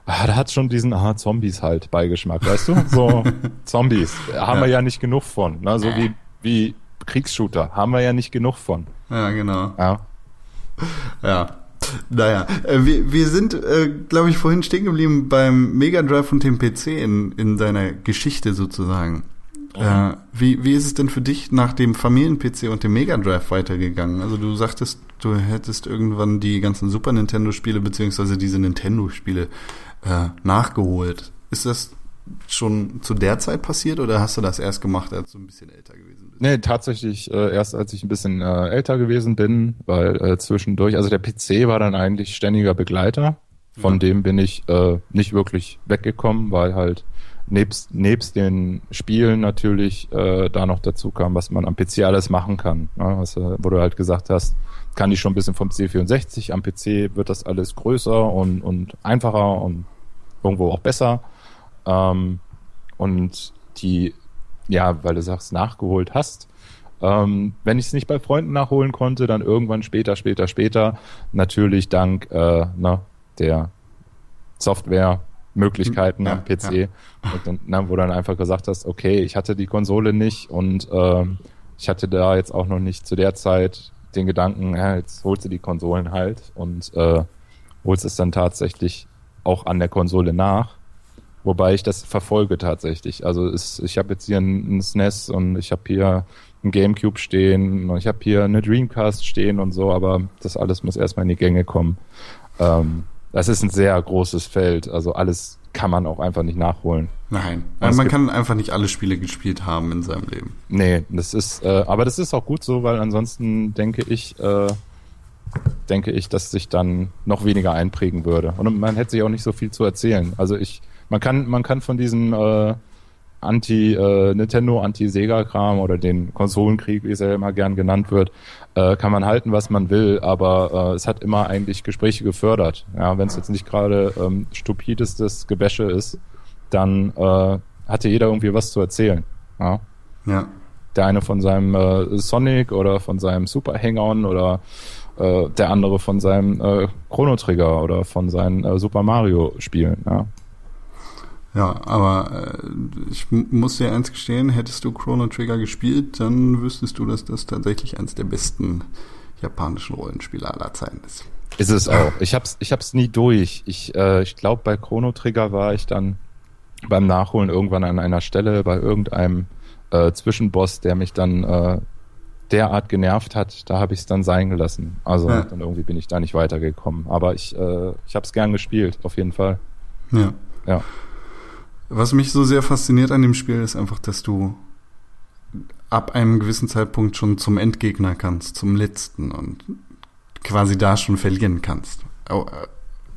ah, da hat schon diesen, ah, Zombies halt Beigeschmack, weißt du? So [laughs] Zombies, haben Ja. wir ja nicht genug von, ne? so wie, wie Kriegsshooter, haben wir ja nicht genug von. Ja, genau. Ja. Ja. Naja, äh, wir, wir sind, äh, glaube ich, vorhin stehen geblieben beim Mega Drive und dem PC in, in deiner Geschichte sozusagen. Äh, wie, wie ist es denn für dich nach dem Familien-PC und dem Mega Drive weitergegangen? Also du sagtest, du hättest irgendwann die ganzen Super Nintendo-Spiele beziehungsweise diese Nintendo-Spiele äh, nachgeholt. Ist das schon zu der Zeit passiert oder hast du das erst gemacht, als du ein bisschen älter gewesen? Nee, tatsächlich äh, erst als ich ein bisschen äh, älter gewesen bin, weil äh, zwischendurch, also der PC war dann eigentlich ständiger Begleiter. Von Ja. dem bin ich äh, nicht wirklich weggekommen, weil halt nebst, nebst den Spielen natürlich äh, da noch dazu kam, was man am PC alles machen kann. Ne? Was, äh, wo du halt gesagt hast, kann ich schon ein bisschen vom C64, am PC wird das alles größer und, und einfacher und irgendwo auch besser. Ähm, und die, ja, weil du sagst, nachgeholt hast. Ähm, wenn ich es nicht bei Freunden nachholen konnte, dann irgendwann später, später, später, natürlich dank äh, na, der Software-Möglichkeiten Ja, am PC, ja. und dann, na, wo du dann einfach gesagt hast, okay, ich hatte die Konsole nicht und ähm, ich hatte da jetzt auch noch nicht zu der Zeit den Gedanken, ja, jetzt holst du die Konsolen halt und äh, holst es dann tatsächlich auch an der Konsole nach. Wobei ich das verfolge tatsächlich. Also es, ich habe jetzt hier ein, ein SNES und ich habe hier ein Gamecube stehen und ich habe hier eine Dreamcast stehen und so, aber das alles muss erstmal in die Gänge kommen. Ähm, das ist ein sehr großes Feld. Also alles kann man auch einfach nicht nachholen. Nein. Es man kann einfach nicht alle Spiele gespielt haben in seinem Leben. Nee, das ist, äh, aber das ist auch gut so, weil ansonsten denke ich, äh, denke ich, dass sich dann noch weniger einprägen würde. Und man hätte sich auch nicht so viel zu erzählen. Also ich, man kann, man kann von diesem äh, Anti äh, Nintendo, Anti Sega Kram oder den Konsolenkrieg, wie es ja immer gern genannt wird, äh, kann man halten, was man will, aber äh, es hat immer eigentlich Gespräche gefördert. Ja, wenn es jetzt nicht gerade ähm, stupidestes Gebäsche ist, dann äh, hatte jeder irgendwie was zu erzählen. Ja Ja. der eine von seinem äh, Sonic oder von seinem Super Hang-On oder äh, der andere von seinem äh, Chrono Trigger oder von seinen äh, Super Mario Spielen. Ja. Ja, aber äh, ich muss dir eins gestehen, hättest du Chrono Trigger gespielt, dann wüsstest du, dass das tatsächlich eines der besten japanischen Rollenspiele aller Zeiten ist. Ist es auch. Ich hab's, ich hab's nie durch. Ich, äh, ich glaube, bei Chrono Trigger war ich dann beim Nachholen irgendwann an einer Stelle bei irgendeinem äh, Zwischenboss, der mich dann äh, derart genervt hat, da habe ich es dann sein gelassen. Also Ja. dann irgendwie bin ich da nicht weitergekommen. Aber ich, äh, ich habe es gern gespielt, auf jeden Fall. Ja. Ja. Was mich so sehr fasziniert an dem Spiel ist einfach, dass du ab einem gewissen Zeitpunkt schon zum Endgegner kannst, zum letzten und quasi da schon verlieren kannst. Äh,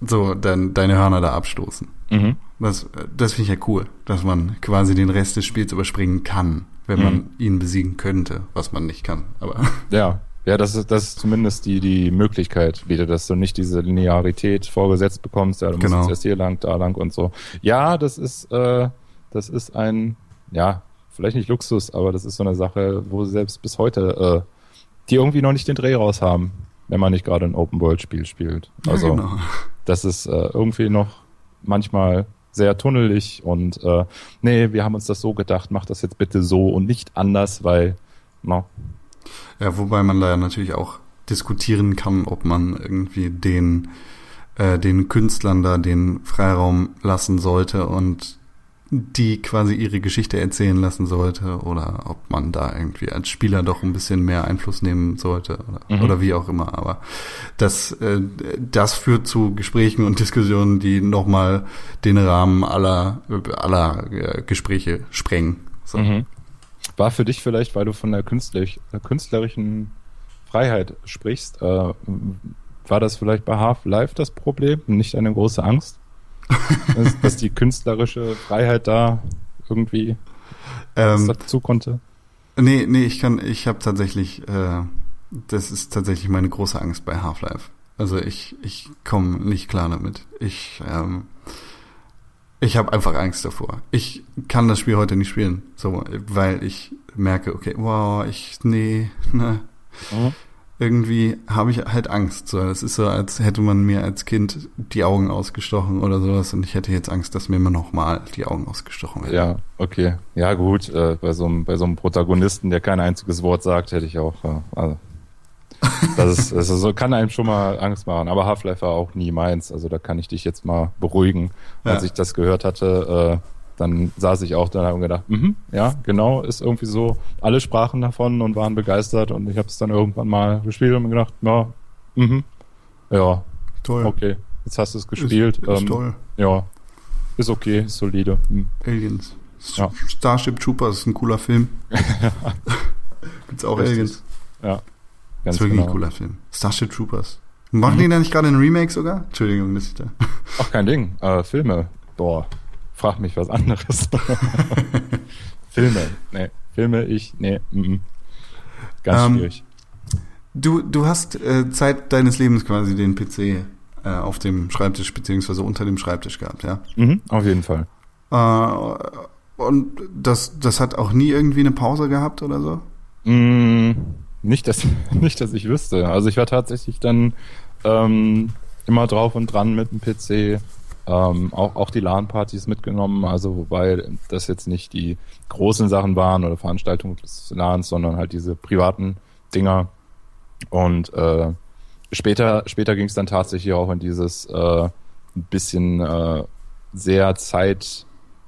So, dann deine Hörner da abstoßen. Mhm. Das, das finde ich ja cool, dass man quasi den Rest des Spiels überspringen kann, wenn Mhm. man ihn besiegen könnte, was man nicht kann. Aber Ja, [laughs] ja, das ist, das ist zumindest die, die Möglichkeit wieder, dass du nicht diese Linearität vorgesetzt bekommst, ja, du musst Genau. jetzt erst hier lang, da lang und so. Ja, das ist, äh, das ist ein, ja, vielleicht nicht Luxus, aber das ist so eine Sache, wo selbst bis heute, äh, die irgendwie noch nicht den Dreh raus haben, wenn man nicht gerade ein Open-World-Spiel spielt. Also, ja, genau. das ist äh, irgendwie noch manchmal sehr tunnelig und äh, nee, wir haben uns das so gedacht, mach das jetzt bitte so und nicht anders, weil, no, Ja, wobei man da ja natürlich auch diskutieren kann, ob man irgendwie den, äh, den Künstlern da den Freiraum lassen sollte und die quasi ihre Geschichte erzählen lassen sollte oder ob man da irgendwie als Spieler doch ein bisschen mehr Einfluss nehmen sollte oder, Mhm. oder wie auch immer. Aber das, äh, das führt zu Gesprächen und Diskussionen, die nochmal den Rahmen aller, aller äh, Gespräche sprengen. So. Mhm. War für dich vielleicht, weil du von der künstlich, äh, künstlerischen Freiheit sprichst, äh, war das vielleicht bei Half-Life das Problem? Nicht eine große Angst? [laughs] dass, dass die künstlerische Freiheit da irgendwie Ähm, dazu konnte? Nee, nee, ich kann, ich habe tatsächlich, äh, das ist tatsächlich meine große Angst bei Half-Life. Also ich, ich komme nicht klar damit. Ich, ähm, ich habe einfach Angst davor. Ich kann das Spiel heute nicht spielen, so, weil ich merke, okay, wow, ich, nee, [laughs] ne, Mhm. irgendwie habe ich halt Angst. So, es ist so, als hätte man mir als Kind die Augen ausgestochen oder sowas und ich hätte jetzt Angst, dass mir immer noch mal die Augen ausgestochen werden. Ja, okay. Ja, gut. Äh, bei, so einem, bei so einem Protagonisten, der kein einziges Wort sagt, hätte ich auch. Äh, also, Das ist, das ist so, kann einem schon mal Angst machen. Aber Half-Life war auch nie meins. Also da kann ich dich jetzt mal beruhigen. Als Ja. ich das gehört hatte, äh, dann saß ich auch da und gedacht, mhm, ja, genau, ist irgendwie so. Alle sprachen davon und waren begeistert und ich habe es dann irgendwann mal gespielt und mir gedacht, ja, mhm, ja, Toll. okay, jetzt hast du es gespielt. Ist, ist ähm, toll. Ja, ist okay, ist solide. Hm. Aliens. Ja. Starship Troopers ist ein cooler Film. [laughs] Gibt's auch Richtig. Aliens. Ja, Das ganz ist wirklich genau. ein cooler Film. Starship Troopers. Machen Mhm. die da nicht gerade ein Remake sogar? Entschuldigung, dass ich da. [laughs] Ach, kein Ding. Äh, Filme. Boah, frag mich was anderes. [laughs] Filme. Nee, Filme, ich, nee, mm, mm. ganz Ähm, schwierig. Du, du hast äh, Zeit deines Lebens quasi den PC äh, auf dem Schreibtisch beziehungsweise unter dem Schreibtisch gehabt, ja. Mhm, auf jeden Fall. Äh, und das, das hat auch nie irgendwie eine Pause gehabt oder so? Mm, nicht, dass, [laughs] nicht, dass ich wüsste. Also ich war tatsächlich dann ähm, immer drauf und dran mit dem PC. Ähm, auch, auch die LAN-Partys mitgenommen, also wobei das jetzt nicht die großen Sachen waren oder Veranstaltungen des LANs, sondern halt diese privaten Dinger. Und äh, später, später ging es dann tatsächlich auch in dieses äh, ein bisschen äh, sehr zeit,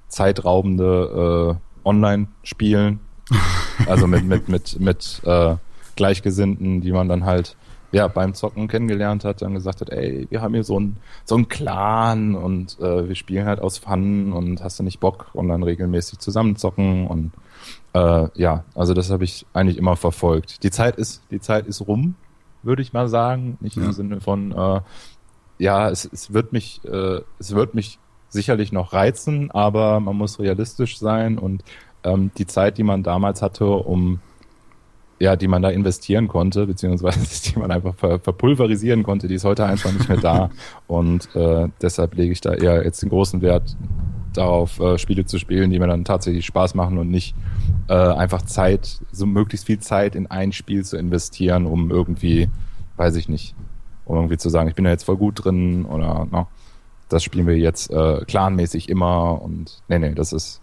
zeitraubende äh, Online-Spielen. [laughs] Also mit, mit, mit, mit äh, Gleichgesinnten, die man dann halt ja beim Zocken kennengelernt hat, dann gesagt hat, ey, wir haben hier so ein so ein Clan und äh, wir spielen halt aus Fun und hast du nicht Bock und dann regelmäßig zusammenzocken und äh, ja, also das habe ich eigentlich immer verfolgt. Die Zeit ist die Zeit ist rum, würde ich mal sagen, nicht Ja. im Sinne von äh, ja, es, es wird mich äh, es wird mich sicherlich noch reizen, aber man muss realistisch sein und ähm, die Zeit, die man damals hatte, um ja, die man da investieren konnte, beziehungsweise [laughs] die man einfach ver verpulverisieren konnte, die ist heute einfach nicht mehr da. [laughs] Und äh, deshalb lege ich da eher jetzt den großen Wert darauf, äh, Spiele zu spielen, die mir dann tatsächlich Spaß machen und nicht äh, einfach Zeit, so möglichst viel Zeit in ein Spiel zu investieren, um irgendwie, weiß ich nicht, um irgendwie zu sagen, ich bin da jetzt voll gut drin oder no, das spielen wir jetzt äh, clanmäßig immer und nee, nee, das ist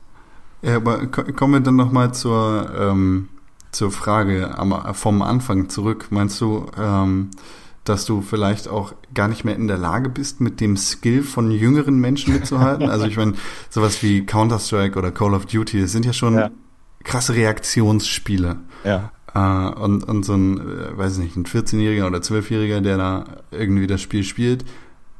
Ja, aber ko- kommen wir dann nochmal zur, ähm, zur Frage am, vom Anfang zurück. Meinst du, ähm, dass du vielleicht auch gar nicht mehr in der Lage bist, mit dem Skill von jüngeren Menschen mitzuhalten? also ich meine, sowas wie Counter-Strike oder Call of Duty, das sind ja schon Ja. krasse Reaktionsspiele. ja. Äh, und, und so ein, äh, weiß nicht, ein 14-Jähriger oder 12-Jähriger, der da irgendwie das Spiel spielt,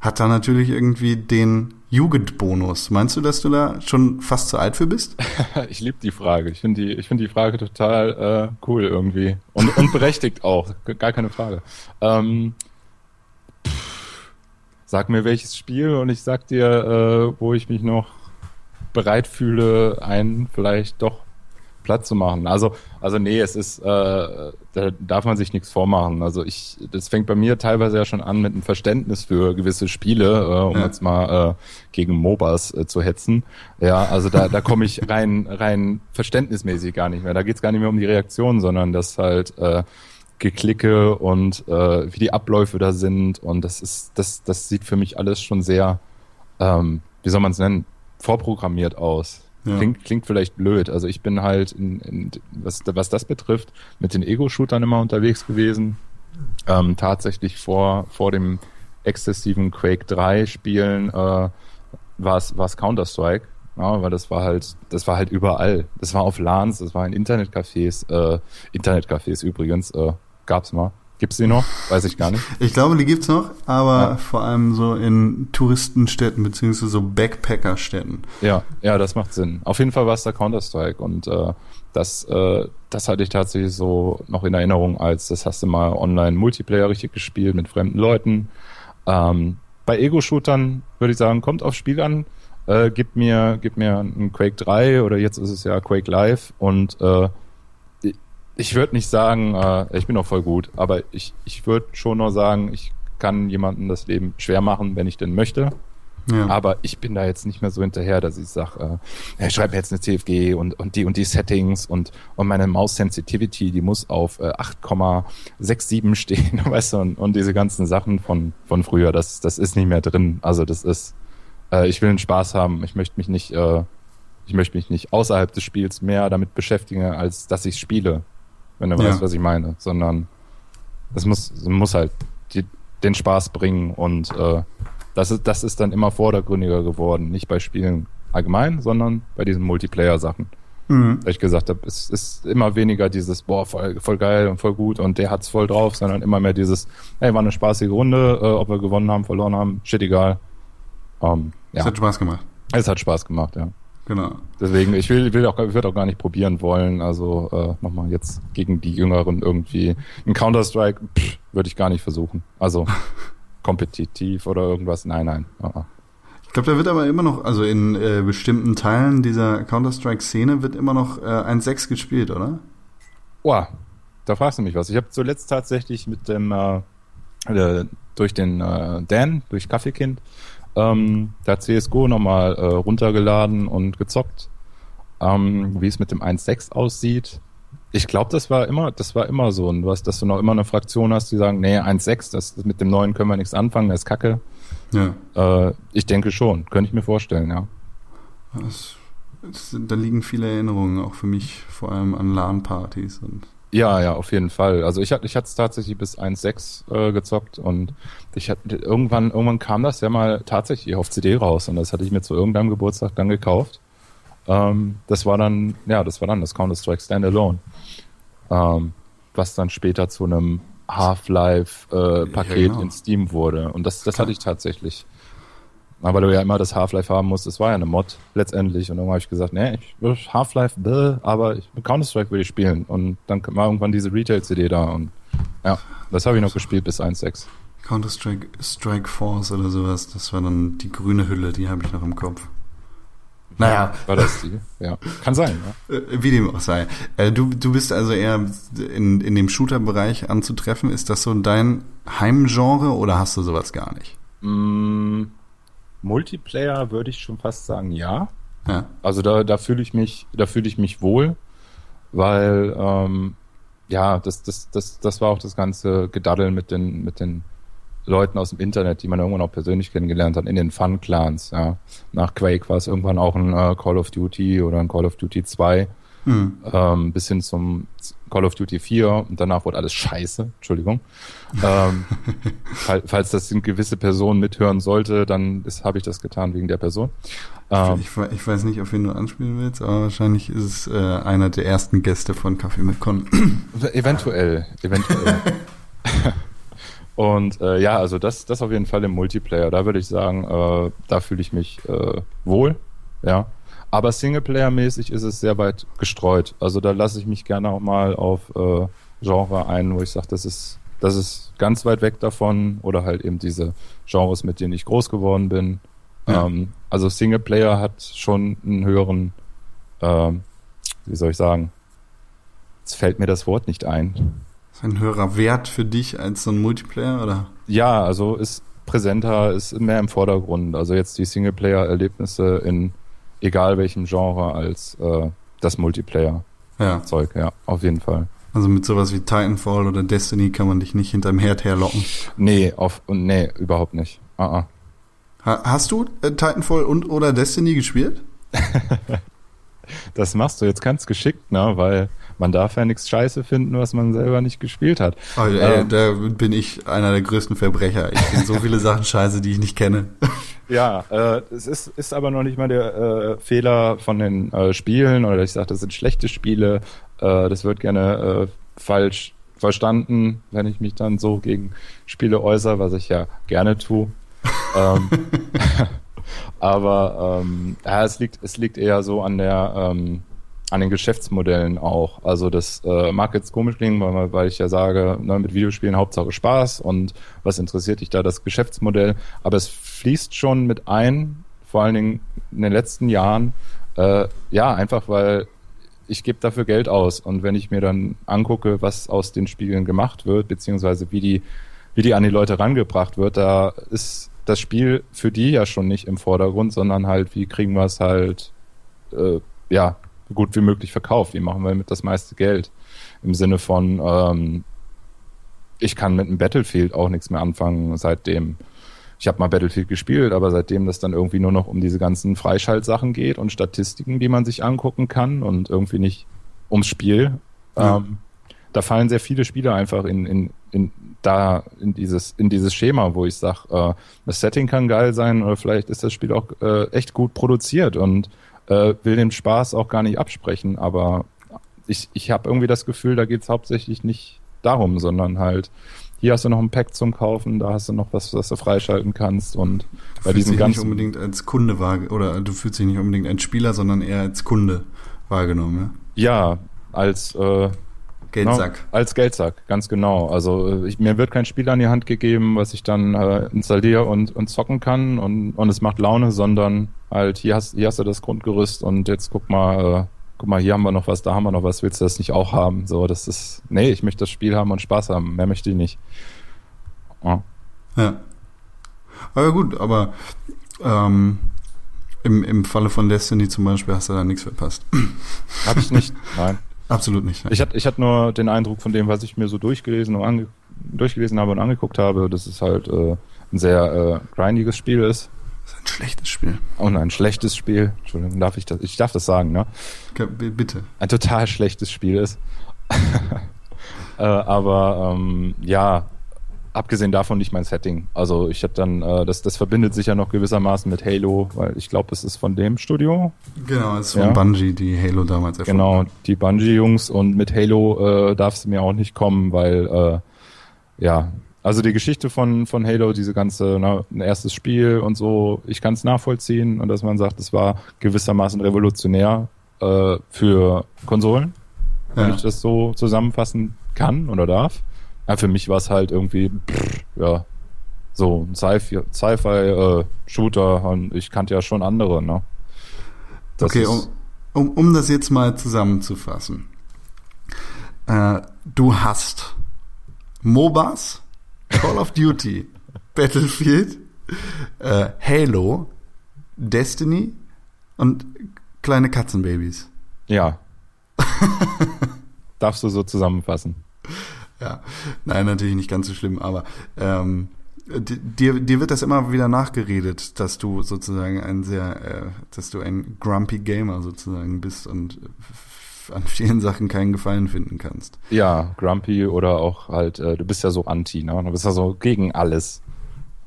hat da natürlich irgendwie den Jugendbonus. Meinst du, dass du da schon fast zu alt für bist? [laughs] Ich liebe die Frage. Ich finde die, ich finde die Frage total äh, cool irgendwie und, und berechtigt auch. Gar keine Frage. Ähm, pff, sag mir welches Spiel und ich sag dir, äh, wo ich mich noch bereit fühle, einen vielleicht doch platt zu machen. Also, also nee, es ist, äh, da darf man sich nichts vormachen. Also ich, das fängt bei mir teilweise ja schon an mit einem Verständnis für gewisse Spiele, äh, um Ja. jetzt mal äh, gegen MOBAs äh, zu hetzen. Ja, also da, da komme ich rein, rein verständnismäßig gar nicht mehr. Da geht's gar nicht mehr um die Reaktion, sondern das halt äh, Geklicke und äh, wie die Abläufe da sind. Und das ist, das, das sieht für mich alles schon sehr, ähm, wie soll man es nennen, vorprogrammiert aus. Ja. Klingt, klingt vielleicht blöd. Also ich bin halt, in, in, was, was das betrifft, mit den Ego-Shootern immer unterwegs gewesen. Ähm, tatsächlich vor, vor dem exzessiven Quake 3 Spielen äh, war es Counter-Strike. Ja, weil das war halt, das war halt überall. Das war auf LANs, das war in Internetcafés, äh, Internetcafés übrigens, äh, gab's mal. Gibt's die noch? Weiß ich gar nicht. Ich glaube, die gibt's noch, aber Ja. vor allem so in Touristenstädten beziehungsweise so Backpackerstädten. Ja, ja, das macht Sinn. Auf jeden Fall war es der Counter-Strike und äh, das, äh, das hatte ich tatsächlich so noch in Erinnerung, als das hast du mal online Multiplayer richtig gespielt mit fremden Leuten. Ähm, bei Ego-Shootern würde ich sagen, kommt aufs Spiel an, äh, gib mir, gib mir ein Quake 3 oder jetzt ist es ja Quake Live und äh, ich- ich würde nicht sagen, äh, ich bin auch voll gut, aber ich, ich würde schon noch sagen, ich kann jemandem das Leben schwer machen, wenn ich denn möchte. Ja. Aber ich bin da jetzt nicht mehr so hinterher, dass ich sage, äh, schreib mir jetzt eine TFG und, und die und die Settings und, und meine Maus Sensitivity, die muss auf äh, 8,67 [laughs] stehen, weißt du, und, und diese ganzen Sachen von, von früher, das, das ist nicht mehr drin. Also das ist, äh, ich will einen Spaß haben, ich möchte mich nicht, äh, ich möchte mich nicht außerhalb des Spiels mehr damit beschäftigen, als dass ich spiele, wenn du Ja. weißt, was ich meine, sondern es muss, es muss halt die, den Spaß bringen und äh, das ist, das ist dann immer vordergründiger geworden. Nicht bei Spielen allgemein, sondern bei diesen Multiplayer-Sachen. Mhm. Weil ich gesagt habe, es ist immer weniger dieses, boah, voll, voll geil und voll gut und der hat's voll drauf, sondern immer mehr dieses, hey, war eine spaßige Runde, äh, ob wir gewonnen haben, verloren haben, shit egal. Um, ja. Es hat Spaß gemacht. Es hat Spaß gemacht, ja. Genau. Deswegen, ich will, will auch, ich würde auch gar nicht probieren wollen. Also äh, nochmal jetzt gegen die Jüngeren irgendwie ein Counter-Strike würde ich gar nicht versuchen. Also [laughs] kompetitiv oder irgendwas. Nein, nein. Uh Ich glaube, da wird aber immer noch, also in äh, bestimmten Teilen dieser Counter-Strike-Szene wird immer noch äh, 1.6 gespielt, oder? Boah, da fragst du mich was. Ich habe zuletzt tatsächlich mit dem äh, äh, durch den äh, Dan, durch Kaffeekind, ähm, da CSGO nochmal äh, runtergeladen und gezockt. Ähm, wie es mit dem 1.6 aussieht. Ich glaube, das war immer, das war immer so. Und hast, dass du noch immer eine Fraktion hast, die sagen, nee, 1.6, das, das mit dem neuen können wir nichts anfangen, das ist Kacke. Ja. Äh, ich denke schon, könnte ich mir vorstellen, ja. Das, das, da liegen viele Erinnerungen, auch für mich, vor allem an LAN-Partys und ja, ja, auf jeden Fall. Also ich hatte ich hatte es tatsächlich bis 1.6 äh, gezockt und ich hatte irgendwann irgendwann kam das ja mal tatsächlich auf CD raus und das hatte ich mir zu irgendeinem Geburtstag dann gekauft. Ähm, das war dann ja, das war dann das Counter Strike Standalone, ähm, was dann später zu einem Half-Life äh, Paket ja, genau. in Steam wurde und das das hatte ich tatsächlich. Aber du ja immer das Half-Life haben musst, es war ja eine Mod letztendlich. Und dann habe ich gesagt, nee, ich will Half-Life, aber ich, Counter-Strike will ich spielen. Und dann war irgendwann diese Retail-CD da und ja, das habe ich noch gespielt bis 1.6. Counter-Strike Strike Force oder sowas, das war dann die grüne Hülle, die habe ich noch im Kopf. Naja. War das die? Ja. Kann sein, ja. Äh, wie dem auch sei. Äh, du, du bist also eher in, in dem Shooter-Bereich anzutreffen. Ist das so dein Heimgenre oder hast du sowas gar nicht? Mm, Multiplayer würde ich schon fast sagen, ja. ja. Also da, da fühle ich mich, da fühle ich mich wohl, weil ähm, ja, das, das, das, das war auch das ganze Gedaddeln mit den, mit den Leuten aus dem Internet, die man irgendwann auch persönlich kennengelernt hat, in den Fun-Clans. Ja. Nach Quake war es irgendwann auch ein äh, Call of Duty oder ein Call of Duty 2. Hm. Ähm, bis hin zum Call of Duty 4 und danach wurde alles scheiße, Entschuldigung. ähm, [laughs] falls, falls das eine gewisse Person mithören sollte, dann habe ich das getan wegen der Person. Ähm, ich, ich, weiß nicht, auf wen du anspielen willst, aber wahrscheinlich ist es äh, einer der ersten Gäste von Kaffee mit Con. eventuell, eventuell. [laughs] Und äh, ja, also das, das auf jeden Fall im Multiplayer. Da würde ich sagen, äh, da fühle ich mich äh, wohl. Ja. Aber Singleplayer-mäßig ist es sehr weit gestreut. Also da lasse ich mich gerne auch mal auf äh, Genre ein, wo ich sage, das ist, das ist ganz weit weg davon. Oder halt eben diese Genres, mit denen ich groß geworden bin. Ja. Ähm, also Singleplayer hat schon einen höheren, ähm, wie soll ich sagen, jetzt fällt mir das Wort nicht ein. Ein höherer Wert für dich als so ein Multiplayer, oder? Ja, also ist präsenter, ist mehr im Vordergrund. Also jetzt die Singleplayer-Erlebnisse in egal welchem Genre als äh, das Multiplayer-Zeug, ja. ja, auf jeden Fall. Also mit sowas wie Titanfall oder Destiny kann man dich nicht hinterm Herd herlocken. Nee, auf, nee, überhaupt nicht. Uh -uh. Ha, hast du äh, Titanfall und oder Destiny gespielt? [laughs] das machst du jetzt ganz geschickt, ne? Weil man darf ja nichts Scheiße finden, was man selber nicht gespielt hat. Oh, ey, ähm, da bin ich einer der größten Verbrecher. Ich finde so viele Sachen scheiße, die ich nicht kenne. [laughs] Ja, äh, es ist, ist aber noch nicht mal der äh, Fehler von den äh, Spielen oder ich sage, das sind schlechte Spiele. Äh, das wird gerne äh, falsch verstanden, wenn ich mich dann so gegen Spiele äußere, was ich ja gerne tue. [laughs] ähm, [laughs] aber ähm, ja, es liegt, es liegt eher so an der ähm, an den Geschäftsmodellen auch. Also das äh, mag jetzt komisch klingen, weil, weil ich ja sage, ne, mit Videospielen Hauptsache Spaß und was interessiert dich da das Geschäftsmodell. Aber es fließt schon mit ein, vor allen Dingen in den letzten Jahren, äh, ja, einfach weil ich gebe dafür Geld aus und wenn ich mir dann angucke, was aus den Spielen gemacht wird, beziehungsweise wie die, wie die an die Leute rangebracht wird, da ist das Spiel für die ja schon nicht im Vordergrund, sondern halt, wie kriegen wir es halt, äh, ja, gut wie möglich verkauft. Wie machen wir mit das meiste Geld? Im Sinne von, ähm, ich kann mit einem Battlefield auch nichts mehr anfangen, seitdem ich habe mal Battlefield gespielt, aber seitdem das dann irgendwie nur noch um diese ganzen Freischaltsachen geht und Statistiken, die man sich angucken kann und irgendwie nicht ums Spiel, ja. ähm, da fallen sehr viele Spiele einfach in, in in, da in dieses, in dieses Schema, wo ich sage, äh, das Setting kann geil sein oder vielleicht ist das Spiel auch äh, echt gut produziert und äh, will den Spaß auch gar nicht absprechen, aber ich, ich habe irgendwie das Gefühl, da geht's hauptsächlich nicht darum, sondern halt, hier hast du noch ein Pack zum Kaufen, da hast du noch was, was du freischalten kannst und bei fühlst diesem dich nicht ganzen unbedingt als Kunde wahr oder du fühlst dich nicht unbedingt als Spieler, sondern eher als Kunde wahrgenommen, ja als äh, ja? Geldsack. Genau, als Geldsack, ganz genau. Also äh, ich, mir wird kein Spiel an die Hand gegeben, was ich dann äh, installiere und, und zocken kann und, und es macht Laune, sondern halt hier hast, hier hast du das Grundgerüst und jetzt guck mal, äh, guck mal, hier haben wir noch was, da haben wir noch was, willst du das nicht auch haben? So, das ist, nee, ich möchte das Spiel haben und Spaß haben, mehr möchte ich nicht. Ja. Ja. Aber gut, aber ähm, im, im Falle von Destiny zum Beispiel hast du da nichts verpasst. [clears throat] Hab ich nicht, nein. Absolut nicht. Ich hatte ich nur den Eindruck von dem, was ich mir so durchgelesen, und ange, durchgelesen habe und angeguckt habe, dass es halt äh, ein sehr äh, grindiges Spiel ist. Das ist ein schlechtes Spiel. Und ein schlechtes Spiel. Entschuldigung, darf ich das? Ich darf das sagen, ne? Bitte. Ein total schlechtes Spiel ist. [laughs] äh, aber ähm, ja, abgesehen davon nicht mein Setting. Also ich habe dann, äh, das, das verbindet sich ja noch gewissermaßen mit Halo, weil ich glaube, es ist von dem Studio. Genau, es ist von Ja. Bungie, die Halo damals erfunden Genau, die Bungie-Jungs und mit Halo äh, darf es mir auch nicht kommen, weil äh, ja, also die Geschichte von, von Halo, diese ganze, na, ein erstes Spiel und so, ich kann es nachvollziehen und dass man sagt, es war gewissermaßen revolutionär äh, für Konsolen, wenn Ja. ich das so zusammenfassen kann oder darf. Ja, für mich war es halt irgendwie, pff, ja, so ein Sci-Fi, Sci-Fi äh, Shooter und ich kannte ja schon andere, ne? Das Okay, um, um, um das jetzt mal zusammenzufassen. Äh, du hast MOBAs, Call of Duty, Battlefield, äh, Halo, Destiny und kleine Katzenbabys. Ja. [laughs] Darfst du so zusammenfassen. Ja, nein, natürlich nicht ganz so schlimm, aber ähm, di- dir, dir wird das immer wieder nachgeredet, dass du sozusagen ein sehr, äh, dass du ein grumpy Gamer sozusagen bist und an vielen Sachen keinen Gefallen finden kannst. Ja, Grumpy oder auch halt, äh, du bist ja so anti, ne? Du bist ja so gegen alles.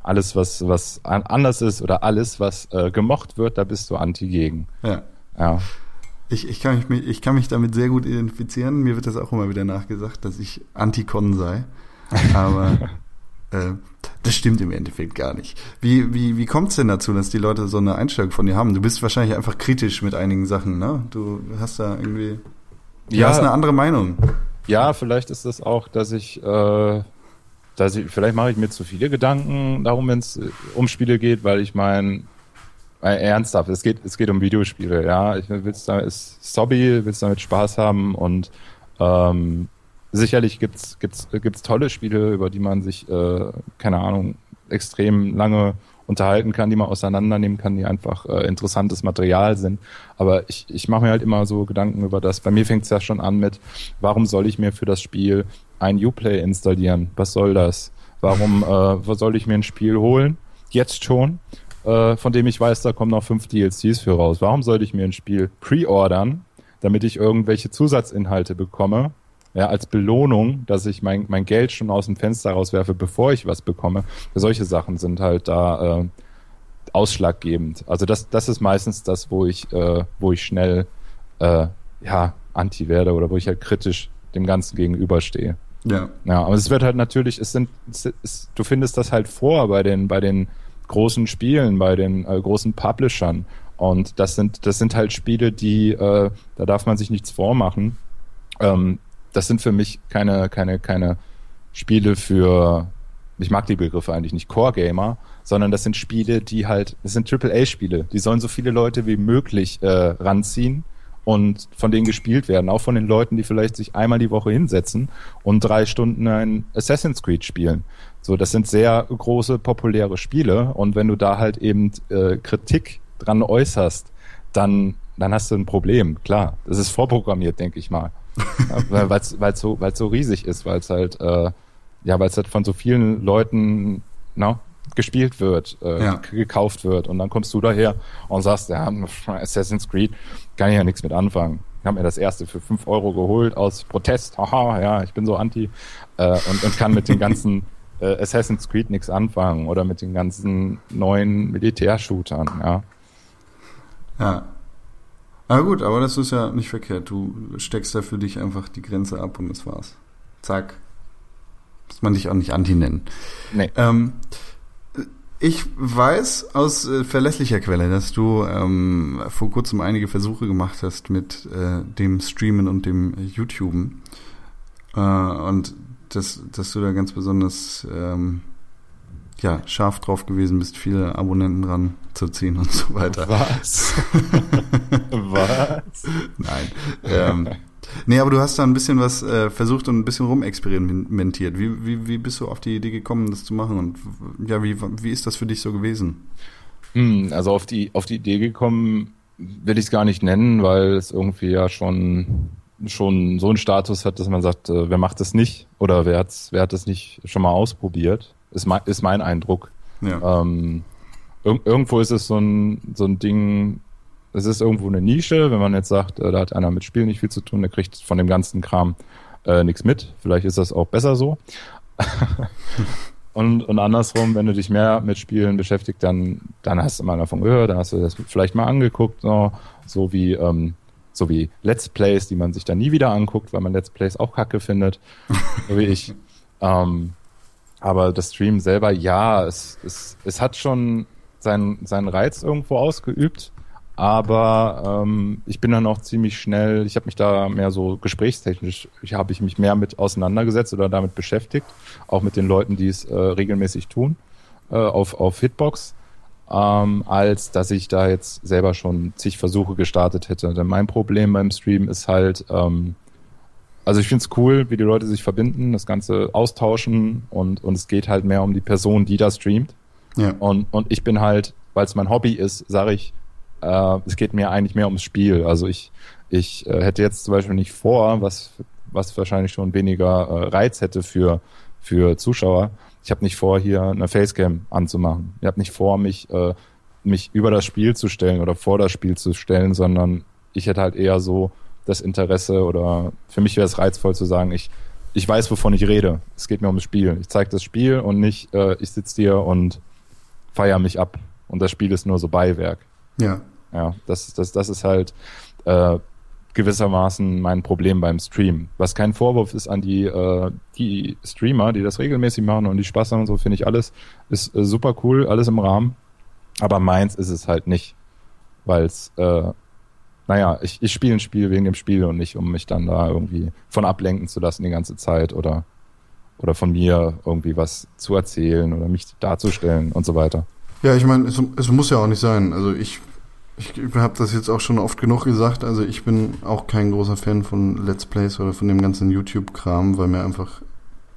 Alles, was, was an, anders ist oder alles, was äh, gemocht wird, da bist du anti gegen. Ja. Ja. Ich, ich, kann mich, ich kann mich damit sehr gut identifizieren. Mir wird das auch immer wieder nachgesagt, dass ich Anti-Con sei. Aber [laughs] äh, das stimmt im Endeffekt gar nicht. Wie, wie, wie kommt es denn dazu, dass die Leute so eine Einstellung von dir haben? Du bist wahrscheinlich einfach kritisch mit einigen Sachen, ne? Du hast da irgendwie. Du Ja. hast eine andere Meinung. Ja, vielleicht ist es auch, dass ich, äh, dass ich, vielleicht mache ich mir zu viele Gedanken darum, wenn es um Spiele geht, weil ich meine, ernsthaft, es geht, es geht um Videospiele, ja. Ich will's da, ist ist Hobby, willst damit Spaß haben und ähm, sicherlich gibt's, gibt's, gibt's tolle Spiele, über die man sich, äh, keine Ahnung, extrem lange unterhalten kann, die man auseinandernehmen kann, die einfach äh, interessantes Material sind. Aber ich, ich mache mir halt immer so Gedanken über das. Bei mir fängt es ja schon an mit, warum soll ich mir für das Spiel ein Uplay installieren? Was soll das? Warum äh, soll ich mir ein Spiel holen? Jetzt schon, äh, von dem ich weiß, da kommen noch fünf DLCs für raus. Warum sollte ich mir ein Spiel pre-ordern, damit ich irgendwelche Zusatzinhalte bekomme? Ja, als Belohnung, dass ich mein, mein Geld schon aus dem Fenster rauswerfe, bevor ich was bekomme. Solche Sachen sind halt da äh, ausschlaggebend. Also das, das ist meistens das, wo ich, äh, wo ich schnell äh, ja, anti werde oder wo ich halt kritisch dem Ganzen gegenüberstehe. Ja. Ja, aber es wird halt natürlich, es sind, es ist, du findest das halt vor bei den, bei den großen Spielen, bei den äh, großen Publishern. Und das sind, das sind halt Spiele, die, äh, da darf man sich nichts vormachen. Ähm, das sind für mich keine, keine, keine Spiele für, ich mag die Begriffe eigentlich nicht, Core Gamer, sondern das sind Spiele, die halt, das sind AAA-Spiele, die sollen so viele Leute wie möglich äh, ranziehen und von denen gespielt werden, auch von den Leuten, die vielleicht sich einmal die Woche hinsetzen und drei Stunden ein Assassin's Creed spielen. So, das sind sehr große, populäre Spiele. Und wenn du da halt eben äh, Kritik dran äußerst, dann, dann hast du ein Problem, klar. Das ist vorprogrammiert, denke ich mal. [laughs] Ja, weil es so, weil's so riesig ist, weil es halt, äh, ja, weil es halt von so vielen Leuten na, gespielt wird, äh, Ja. gekauft wird und dann kommst du daher und sagst, ja, Assassin's Creed kann ich ja nichts mit anfangen. habe mir das erste für 5 Euro geholt aus Protest. Haha, ja, ich bin so anti. Äh, und, und kann mit den ganzen [laughs] äh, Assassin's Creed nichts anfangen oder mit den ganzen neuen Militärshootern, ja. Ja. Aber gut, aber das ist ja nicht verkehrt. Du steckst da für dich einfach die Grenze ab und das war's. Zack. Muss man dich auch nicht Anti nennen. Nee. Ähm, ich weiß aus äh, verlässlicher Quelle, dass du ähm, vor kurzem einige Versuche gemacht hast mit äh, dem Streamen und dem YouTuben. Äh, und dass, dass du da ganz besonders ähm, ja, scharf drauf gewesen bist, viele Abonnenten ran zu ziehen und so weiter. Was? [laughs] Was? Nein. Ähm, nee, aber du hast da ein bisschen was äh, versucht und ein bisschen rumexperimentiert. Wie, wie, wie bist du auf die Idee gekommen, das zu machen? Und ja, wie, wie ist das für dich so gewesen? Hm, also auf die, auf die Idee gekommen will ich es gar nicht nennen, weil es irgendwie ja schon, schon so einen Status hat, dass man sagt, äh, wer macht das nicht? Oder wer, hat's, wer hat das nicht schon mal ausprobiert? Ist mein, ist mein Eindruck. Ja. Ähm, ir irgendwo ist es so ein, so ein Ding, es ist irgendwo eine Nische, wenn man jetzt sagt, äh, da hat einer mit Spiel nicht viel zu tun, der kriegt von dem ganzen Kram äh, nichts mit. Vielleicht ist das auch besser so. [laughs] und, und andersrum, wenn du dich mehr mit Spielen beschäftigt, dann, dann hast du mal davon gehört, dann hast du das vielleicht mal angeguckt, so, so wie, ähm, so wie Let's Plays, die man sich dann nie wieder anguckt, weil man Let's Plays auch kacke findet, [laughs] so wie ich. Ähm, aber das Stream selber, ja, es, es, es hat schon seinen, seinen Reiz irgendwo ausgeübt, aber ähm, ich bin dann auch ziemlich schnell, ich habe mich da mehr so gesprächstechnisch, ich habe ich mich mehr mit auseinandergesetzt oder damit beschäftigt, auch mit den Leuten, die es äh, regelmäßig tun, äh, auf, auf Hitbox, ähm, als dass ich da jetzt selber schon zig Versuche gestartet hätte. Denn mein Problem beim Stream ist halt, ähm, also ich finde es cool, wie die Leute sich verbinden, das Ganze austauschen und, und es geht halt mehr um die Person, die da streamt. Ja. Und, und ich bin halt, weil es mein Hobby ist, sage ich, äh, es geht mir eigentlich mehr ums Spiel. Also ich, ich äh, hätte jetzt zum Beispiel nicht vor, was, was wahrscheinlich schon weniger äh, Reiz hätte für, für Zuschauer. Ich habe nicht vor, hier eine Facecam anzumachen. Ich habe nicht vor, mich, äh, mich über das Spiel zu stellen oder vor das Spiel zu stellen, sondern ich hätte halt eher so das Interesse oder für mich wäre es reizvoll zu sagen, ich, ich weiß, wovon ich rede. Es geht mir ums Spiel. Ich zeige das Spiel und nicht, äh, ich sitze hier und feiere mich ab. Und das Spiel ist nur so Beiwerk. Ja. Ja, das, das, das ist halt äh, gewissermaßen mein Problem beim Stream. Was kein Vorwurf ist an die, äh, die Streamer, die das regelmäßig machen und die Spaß haben und so, finde ich alles, ist äh, super cool, alles im Rahmen. Aber meins ist es halt nicht. Weil es, äh, naja, ich, ich spiele ein Spiel wegen dem Spiel und nicht, um mich dann da irgendwie von ablenken zu lassen die ganze Zeit oder, oder von mir irgendwie was zu erzählen oder mich darzustellen und so weiter. Ja, ich meine, es, es muss ja auch nicht sein. Also ich, ich habe das jetzt auch schon oft genug gesagt. Also ich bin auch kein großer Fan von Let's Plays oder von dem ganzen YouTube-Kram, weil mir einfach,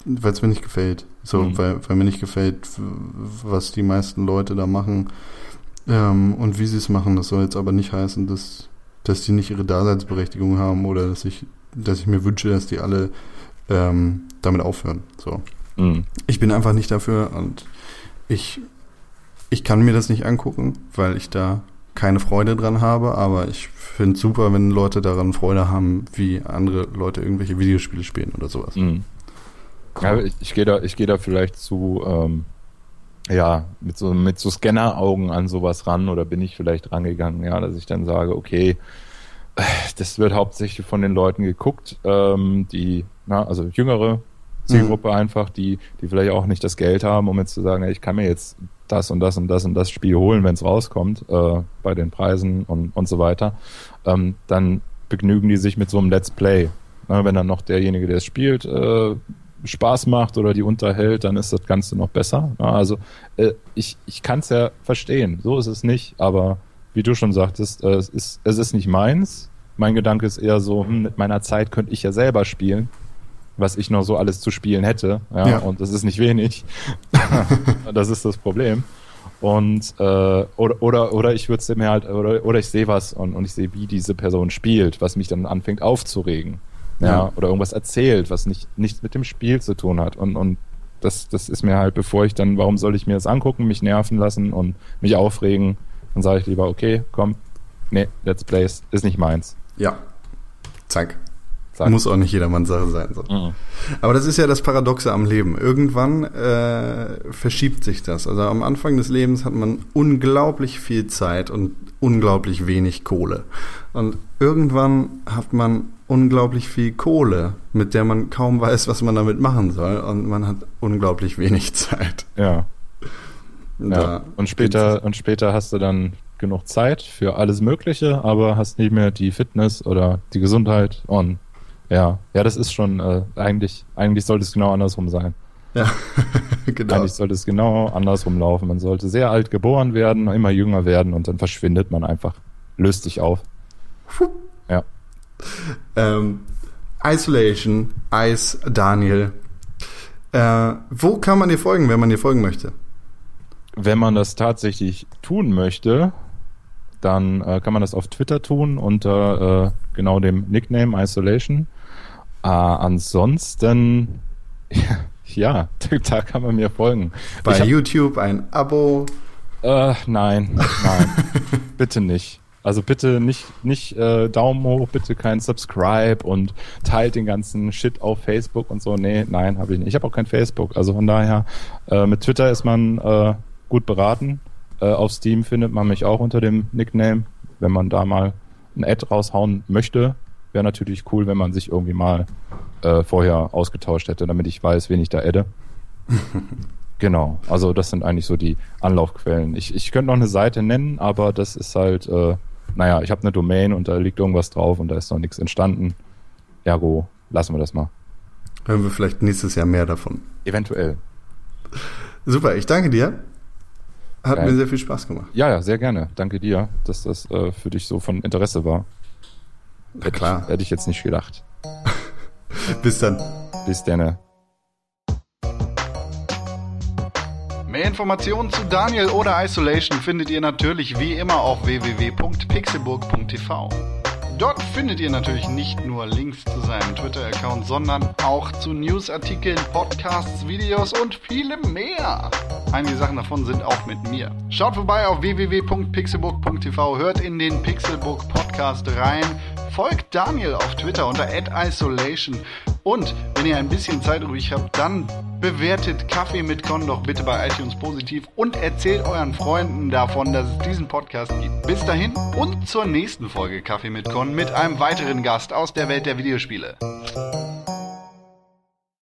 weil es mir nicht gefällt. So, Mhm. weil, weil mir nicht gefällt, was die meisten Leute da machen ähm, und wie sie es machen. Das soll jetzt aber nicht heißen, dass, dass die nicht ihre Daseinsberechtigung haben oder dass ich, dass ich mir wünsche, dass die alle ähm, damit aufhören. So. Mhm. Ich bin einfach nicht dafür und ich, ich kann mir das nicht angucken, weil ich da keine Freude dran habe, aber ich finde es super, wenn Leute daran Freude haben, wie andere Leute irgendwelche Videospiele spielen oder sowas. Mhm. Ja, ich, ich gehe da, ich gehe da vielleicht zu, ähm, ja, mit so, mit so Scanneraugen an sowas ran oder bin ich vielleicht rangegangen, ja, dass ich dann sage, okay, das wird hauptsächlich von den Leuten geguckt, ähm, die, na, also jüngere Zielgruppe einfach, die, die vielleicht auch nicht das Geld haben, um jetzt zu sagen, ich kann mir jetzt das und das und das und das Spiel holen, wenn es rauskommt, äh, bei den Preisen und, und so weiter, ähm, dann begnügen die sich mit so einem Let's Play. Na, wenn dann noch derjenige, der es spielt, äh, Spaß macht oder die unterhält, dann ist das Ganze noch besser. Ja, also äh, ich, ich kann es ja verstehen, so ist es nicht, aber wie du schon sagtest, äh, es, ist, es ist nicht meins. Mein Gedanke ist eher so, hm, mit meiner Zeit könnte ich ja selber spielen, was ich noch so alles zu spielen hätte. Ja, Ja. Und das ist nicht wenig. [laughs] das ist das Problem. Und äh, oder oder oder ich würde mir halt oder oder ich sehe was und, und ich sehe, wie diese Person spielt, was mich dann anfängt aufzuregen. Ja, Ja. oder irgendwas erzählt, was nicht nichts mit dem Spiel zu tun hat. Und, und das, das ist mir halt, bevor ich dann, warum soll ich mir das angucken, mich nerven lassen und mich aufregen, dann sage ich lieber, okay, komm, nee, Let's Plays ist nicht meins. Ja. Zack. Zack. Muss auch nicht jedermanns Sache sein. So. Mhm. Aber das ist ja das Paradoxe am Leben. Irgendwann äh, verschiebt sich das. Also am Anfang des Lebens hat man unglaublich viel Zeit und unglaublich wenig Kohle. Und irgendwann hat man unglaublich viel Kohle, mit der man kaum weiß, was man damit machen soll. Und man hat unglaublich wenig [laughs] Zeit. Ja. Und ja. Und später, und später hast du dann genug Zeit für alles Mögliche, aber hast nicht mehr die Fitness oder die Gesundheit und ja, ja, das ist schon äh, eigentlich, eigentlich sollte es genau andersrum sein. Ja, [laughs] genau. Eigentlich sollte es genau andersrum laufen. Man sollte sehr alt geboren werden, immer jünger werden und dann verschwindet man einfach, löst sich auf. Ja. Ähm, Isolation, Ice, Daniel. Äh, wo kann man dir folgen, wenn man dir folgen möchte? Wenn man das tatsächlich tun möchte, dann äh, kann man das auf Twitter tun unter äh, genau dem Nickname Isolation. Äh, ansonsten, [laughs] ja, [laughs] da kann man mir folgen. Bei hab- YouTube ein Abo. Äh, nein, nein, [laughs] bitte nicht. Also bitte nicht, nicht äh, Daumen hoch, bitte kein Subscribe und teilt den ganzen Shit auf Facebook und so. Nee, nein, habe ich nicht. Ich habe auch kein Facebook. Also von daher, äh, mit Twitter ist man äh, gut beraten. Äh, auf Steam findet man mich auch unter dem Nickname. Wenn man da mal ein Ad raushauen möchte, wäre natürlich cool, wenn man sich irgendwie mal äh, vorher ausgetauscht hätte, damit ich weiß, wen ich da adde. [laughs] Genau, also das sind eigentlich so die Anlaufquellen. Ich, ich könnte noch eine Seite nennen, aber das ist halt, äh, naja, ich habe eine Domain und da liegt irgendwas drauf und da ist noch nichts entstanden. Ergo, lassen wir das mal. Hören wir vielleicht nächstes Jahr mehr davon. Eventuell. Super, ich danke dir. Hat Geil. mir sehr viel Spaß gemacht. Ja, ja, sehr gerne. Danke dir, dass das äh, für dich so von Interesse war. Hätte klar. Ich, hätte ich jetzt nicht gedacht. [laughs] Bis dann. Bis dann. Mehr Informationen zu Daniel oder Isolation findet ihr natürlich wie immer auf www.pixelburg.tv. Dort findet ihr natürlich nicht nur Links zu seinem Twitter-Account, sondern auch zu Newsartikeln, Podcasts, Videos und vielem mehr. Einige Sachen davon sind auch mit mir. Schaut vorbei auf www.pixelburg.tv, hört in den Pixelburg Podcast rein, folgt Daniel auf Twitter unter @isolation und wenn ihr ein bisschen Zeit übrig habt, dann bewertet Kaffee mit Con doch bitte bei iTunes positiv und erzählt euren Freunden davon, dass es diesen Podcast gibt. Bis dahin und zur nächsten Folge Kaffee mit Con mit einem weiteren Gast aus der Welt der Videospiele.